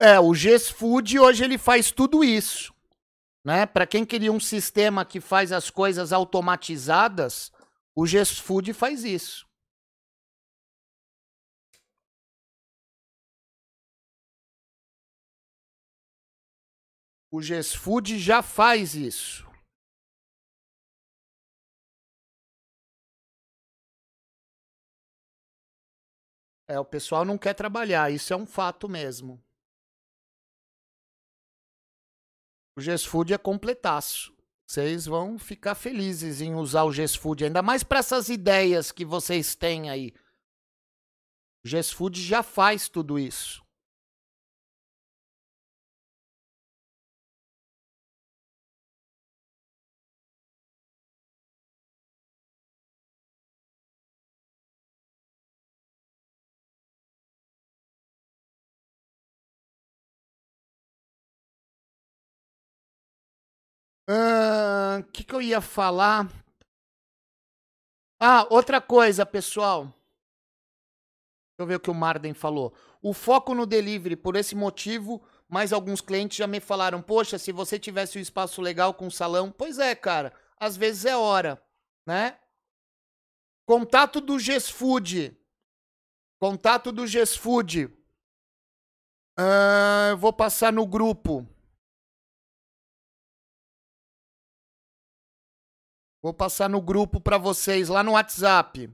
É, o GES Food hoje ele faz tudo isso. Né? Para quem queria um sistema que faz as coisas automatizadas, o GES Food faz isso. O GES Food já faz isso. É, o pessoal não quer trabalhar, isso é um fato mesmo. O GESFood é completaço. Vocês vão ficar felizes em usar o GESFood, ainda mais para essas ideias que vocês têm aí. O GESFood já faz tudo isso. O uh, que, que eu ia falar? Ah, outra coisa, pessoal. Deixa eu ver o que o Marden falou. O foco no delivery, por esse motivo, mais alguns clientes já me falaram: Poxa, se você tivesse um espaço legal com um salão. Pois é, cara. Às vezes é hora, né? Contato do Gesfood. Contato do Gesfood. Uh, vou passar no grupo. Vou passar no grupo para vocês lá no WhatsApp.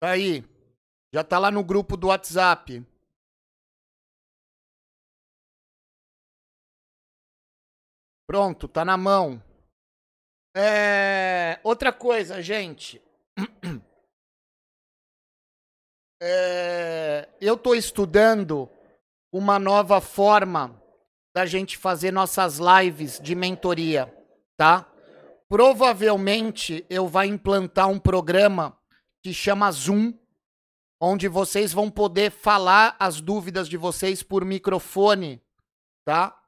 Tá aí. Já tá lá no grupo do WhatsApp. Pronto, tá na mão. É... Outra coisa, gente. É... Eu tô estudando uma nova forma da gente fazer nossas lives de mentoria, tá? Provavelmente eu vou implantar um programa que chama Zoom, onde vocês vão poder falar as dúvidas de vocês por microfone, tá?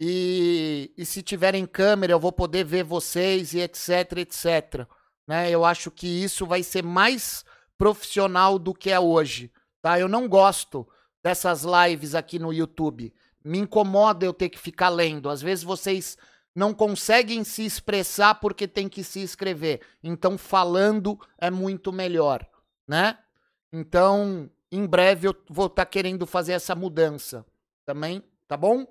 E, e se tiverem câmera, eu vou poder ver vocês e etc, etc. Né? Eu acho que isso vai ser mais profissional do que é hoje. Tá? Eu não gosto dessas lives aqui no YouTube. Me incomoda eu ter que ficar lendo. Às vezes vocês não conseguem se expressar porque tem que se escrever. Então, falando é muito melhor, né? Então, em breve eu vou estar tá querendo fazer essa mudança também, tá bom?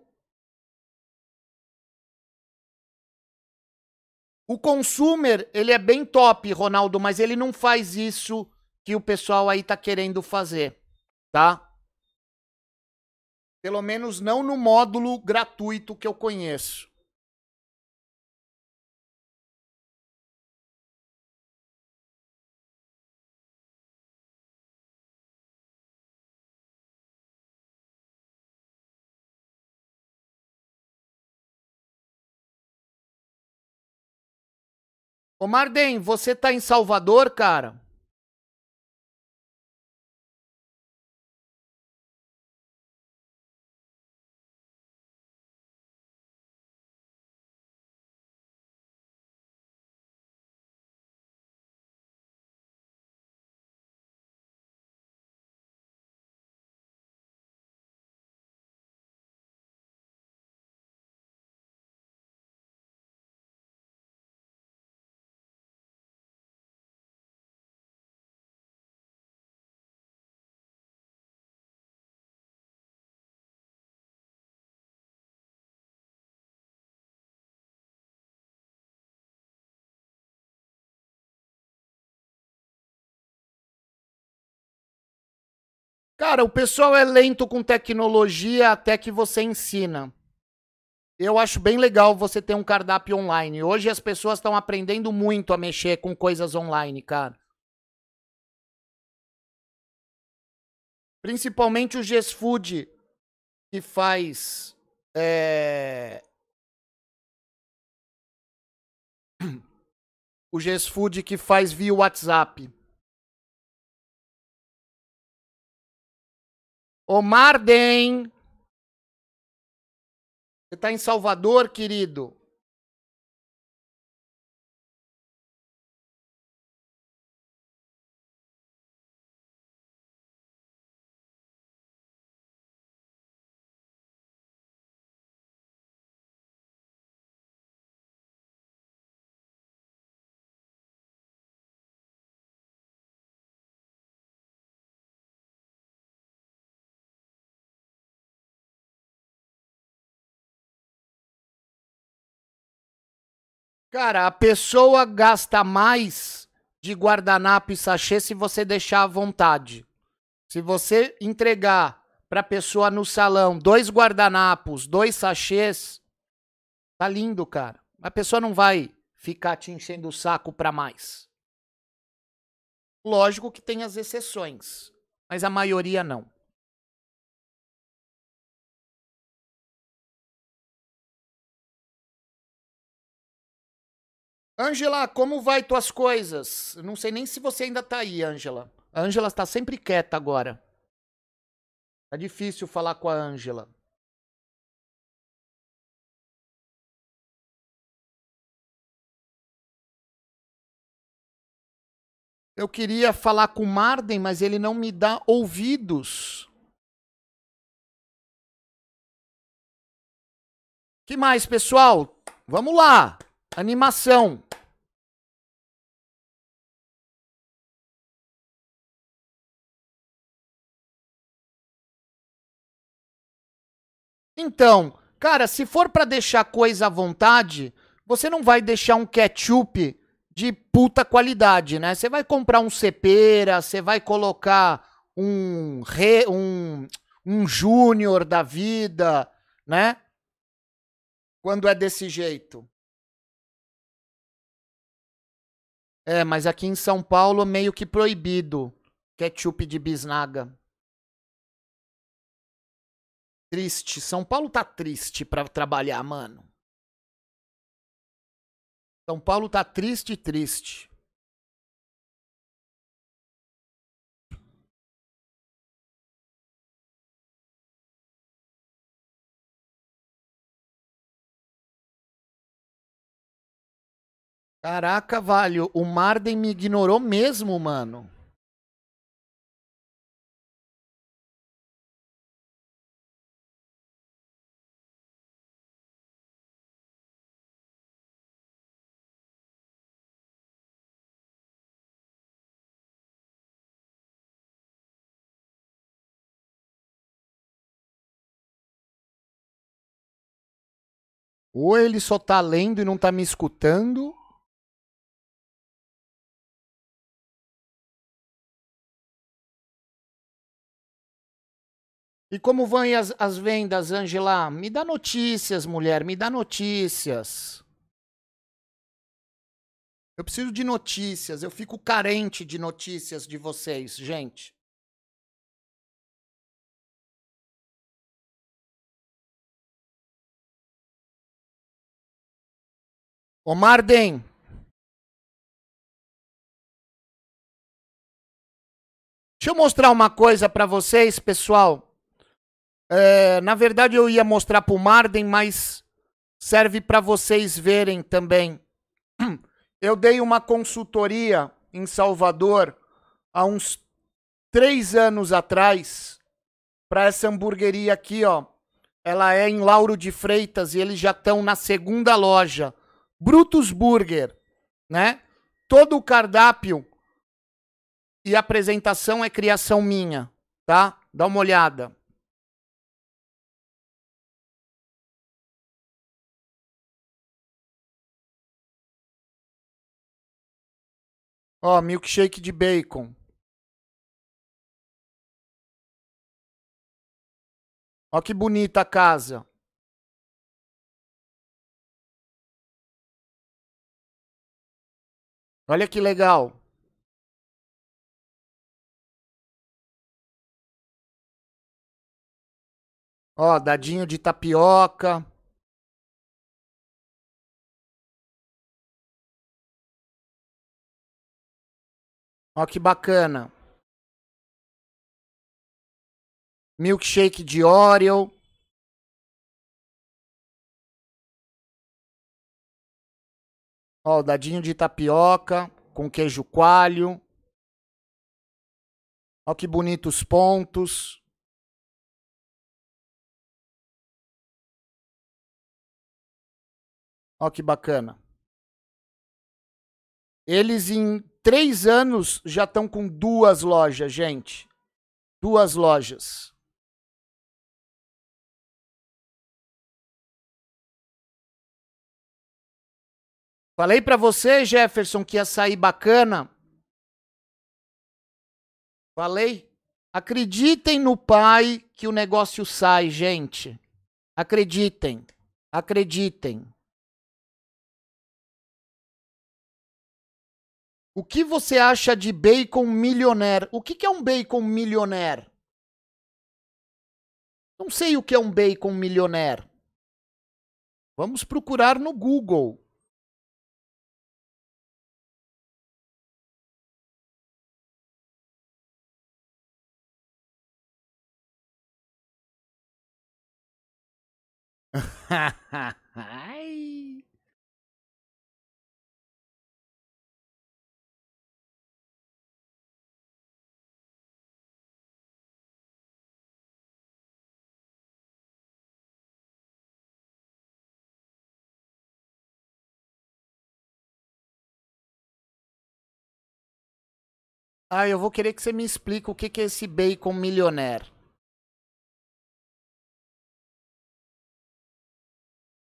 O consumer, ele é bem top, Ronaldo, mas ele não faz isso que o pessoal aí tá querendo fazer, tá? Pelo menos não no módulo gratuito que eu conheço. Ô Marden, você tá em Salvador, cara? Cara, o pessoal é lento com tecnologia até que você ensina. Eu acho bem legal você ter um cardápio online. Hoje as pessoas estão aprendendo muito a mexer com coisas online, cara. Principalmente o Gesfood, que faz. É... O Gesfood que faz via WhatsApp. Ô Marden. Você tá em Salvador, querido? Cara, a pessoa gasta mais de guardanapo e sachê se você deixar à vontade. Se você entregar para a pessoa no salão dois guardanapos, dois sachês, tá lindo, cara. A pessoa não vai ficar te enchendo o saco para mais. Lógico que tem as exceções, mas a maioria não. Ângela, como vai tuas coisas? Não sei nem se você ainda tá aí, Ângela. A Ângela está sempre quieta agora. Tá difícil falar com a Ângela. Eu queria falar com o Marden, mas ele não me dá ouvidos. Que mais, pessoal? Vamos lá. Animação. Então, cara, se for para deixar coisa à vontade, você não vai deixar um ketchup de puta qualidade, né? Você vai comprar um cepera, você vai colocar um re, um um júnior da vida, né? Quando é desse jeito. É, mas aqui em São Paulo meio que proibido ketchup de bisnaga. Triste. São Paulo tá triste pra trabalhar, mano. São Paulo tá triste, triste. Caraca, Valho, o Marden me ignorou mesmo, mano. Ou ele só tá lendo e não tá me escutando. E como vão as, as vendas, Angela? Me dá notícias, mulher, me dá notícias. Eu preciso de notícias, eu fico carente de notícias de vocês, gente. Ô Marden. Deixa eu mostrar uma coisa para vocês, pessoal. É, na verdade, eu ia mostrar pro Marden, mas serve para vocês verem também. Eu dei uma consultoria em Salvador há uns três anos atrás para essa hamburgueria aqui, ó. Ela é em Lauro de Freitas e eles já estão na segunda loja. Brutus Burger, né? Todo o cardápio e apresentação é criação minha, tá? Dá uma olhada. Ó, milkshake de bacon. Ó que bonita a casa. Olha que legal. Ó, dadinho de tapioca. Ó que bacana. Milkshake de Oreo. Ó, o dadinho de tapioca com queijo coalho. Ó que bonitos pontos. Ó que bacana. Eles em três anos já estão com duas lojas, gente. Duas lojas. Falei para você, Jefferson, que ia sair bacana. Falei. Acreditem no pai que o negócio sai, gente. Acreditem. Acreditem. O que você acha de bacon milionaire? O que, que é um bacon milionaire? Não sei o que é um bacon milionaire. Vamos procurar no Google. Ai. Ah, eu vou querer que você me explique o que é esse bacon milionaire.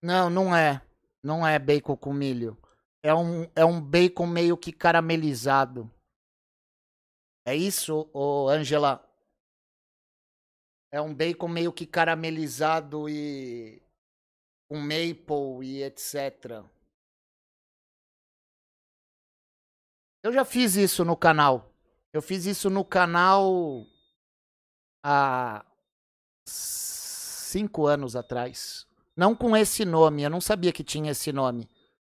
Não, não é. Não é bacon com milho. É um, é um bacon meio que caramelizado. É isso, ô Angela? É um bacon meio que caramelizado e com maple e etc. Eu já fiz isso no canal. Eu fiz isso no canal há cinco anos atrás. Não com esse nome, eu não sabia que tinha esse nome.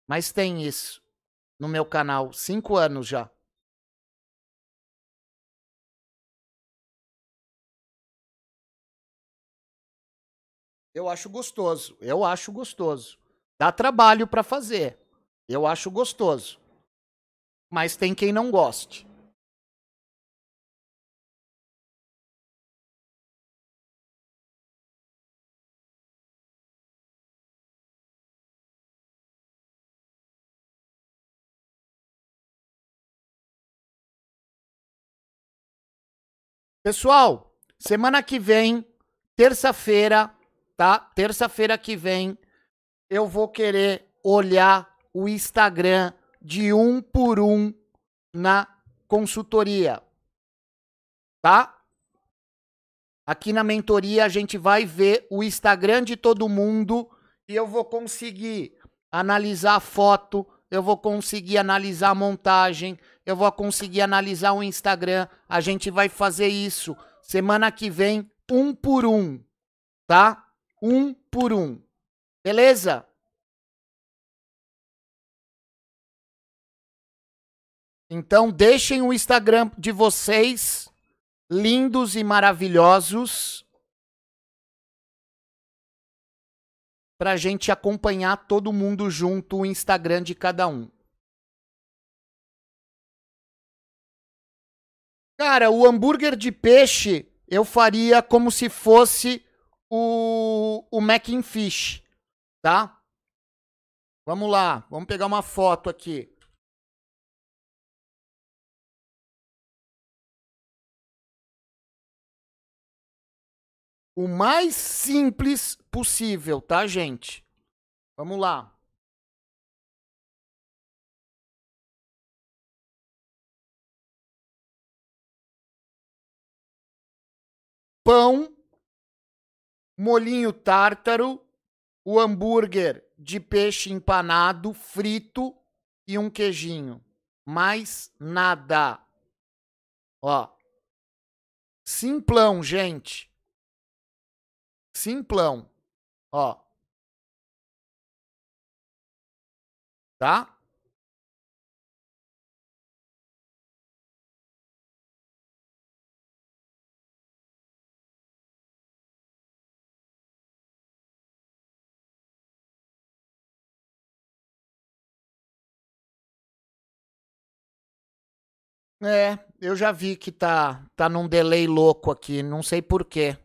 Mas tem isso no meu canal, cinco anos já. Eu acho gostoso, eu acho gostoso. Dá trabalho para fazer, Eu acho gostoso. Mas tem quem não goste. Pessoal, semana que vem, terça-feira, tá? Terça-feira que vem, eu vou querer olhar o Instagram de um por um na consultoria. Tá? Aqui na mentoria a gente vai ver o Instagram de todo mundo e eu vou conseguir analisar a foto, eu vou conseguir analisar a montagem, eu vou conseguir analisar o Instagram. A gente vai fazer isso semana que vem, um por um, tá? Um por um. Beleza? Então deixem o Instagram de vocês lindos e maravilhosos para a gente acompanhar todo mundo junto o Instagram de cada um. Cara, o hambúrguer de peixe eu faria como se fosse o, o mac and fish, tá? Vamos lá, vamos pegar uma foto aqui. o mais simples possível, tá, gente? Vamos lá. Pão, molinho tártaro, o hambúrguer de peixe empanado, frito e um queijinho. Mais nada. Ó. Simplão, gente. Simplão. Ó. Tá? É, eu já vi que tá, tá num delay louco aqui, não sei por quê.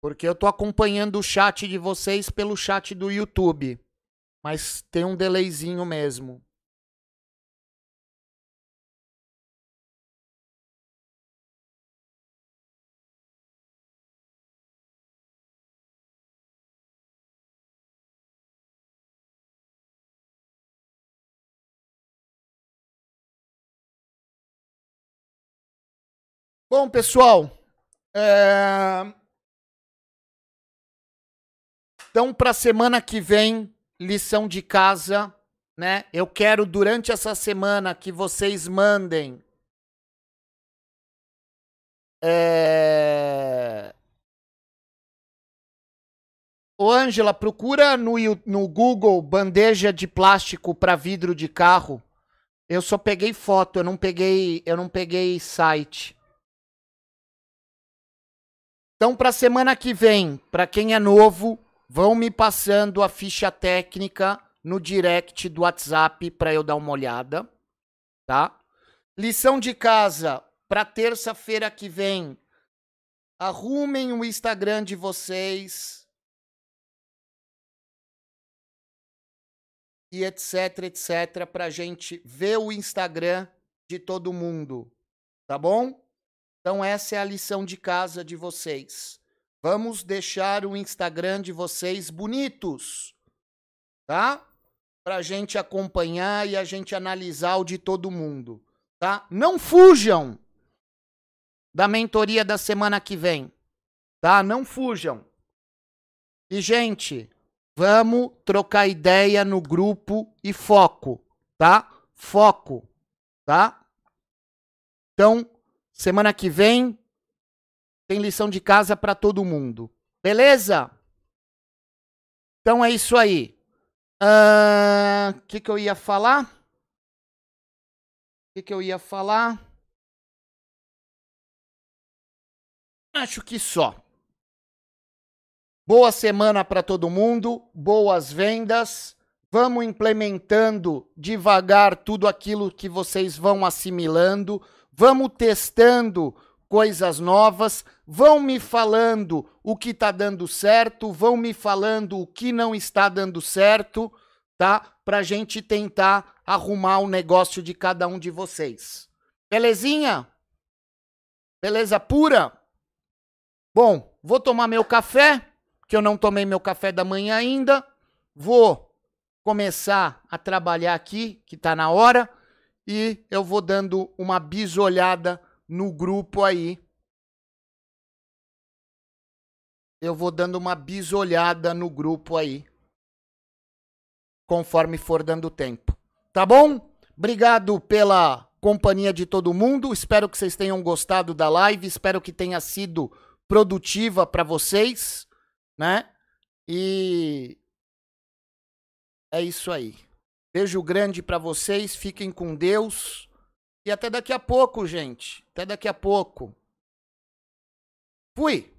Porque eu tô acompanhando o chat de vocês pelo chat do YouTube. Mas tem um delayzinho mesmo. Bom, pessoal, é... Então, para semana que vem, lição de casa, né? Eu quero durante essa semana que vocês mandem. É... Ô, Ângela, procura no, no Google bandeja de plástico para vidro de carro. Eu só peguei foto, eu não peguei, eu não peguei site. Então, para a semana que vem, para quem é novo, vão me passando a ficha técnica no direct do WhatsApp para eu dar uma olhada, tá? Lição de casa para terça-feira que vem. Arrumem o Instagram de vocês. E etc, etc, pra gente ver o Instagram de todo mundo, tá bom? Então essa é a lição de casa de vocês. Vamos deixar o Instagram de vocês bonitos, tá? Pra gente acompanhar e a gente analisar o de todo mundo, tá? Não fujam da mentoria da semana que vem, tá? Não fujam. E, gente, vamos trocar ideia no grupo e foco, tá? Foco, tá? Então, semana que vem, tem lição de casa para todo mundo. Beleza? Então é isso aí. O uh, que, que eu ia falar? O que, que eu ia falar? Acho que só. Boa semana para todo mundo, boas vendas. Vamos implementando devagar tudo aquilo que vocês vão assimilando. Vamos testando coisas novas. Vão me falando o que está dando certo. Vão me falando o que não está dando certo, tá? Para a gente tentar arrumar o negócio de cada um de vocês. Belezinha? Beleza pura? Bom, vou tomar meu café, que eu não tomei meu café da manhã ainda. Vou começar a trabalhar aqui, que está na hora, e eu vou dando uma bisolhada no grupo aí. Eu vou dando uma bisolhada no grupo aí, conforme for dando tempo. Tá bom? Obrigado pela companhia de todo mundo. Espero que vocês tenham gostado da live. Espero que tenha sido produtiva para vocês, né? E é isso aí. Beijo grande para vocês, fiquem com Deus. E até daqui a pouco, gente. Até daqui a pouco. Fui!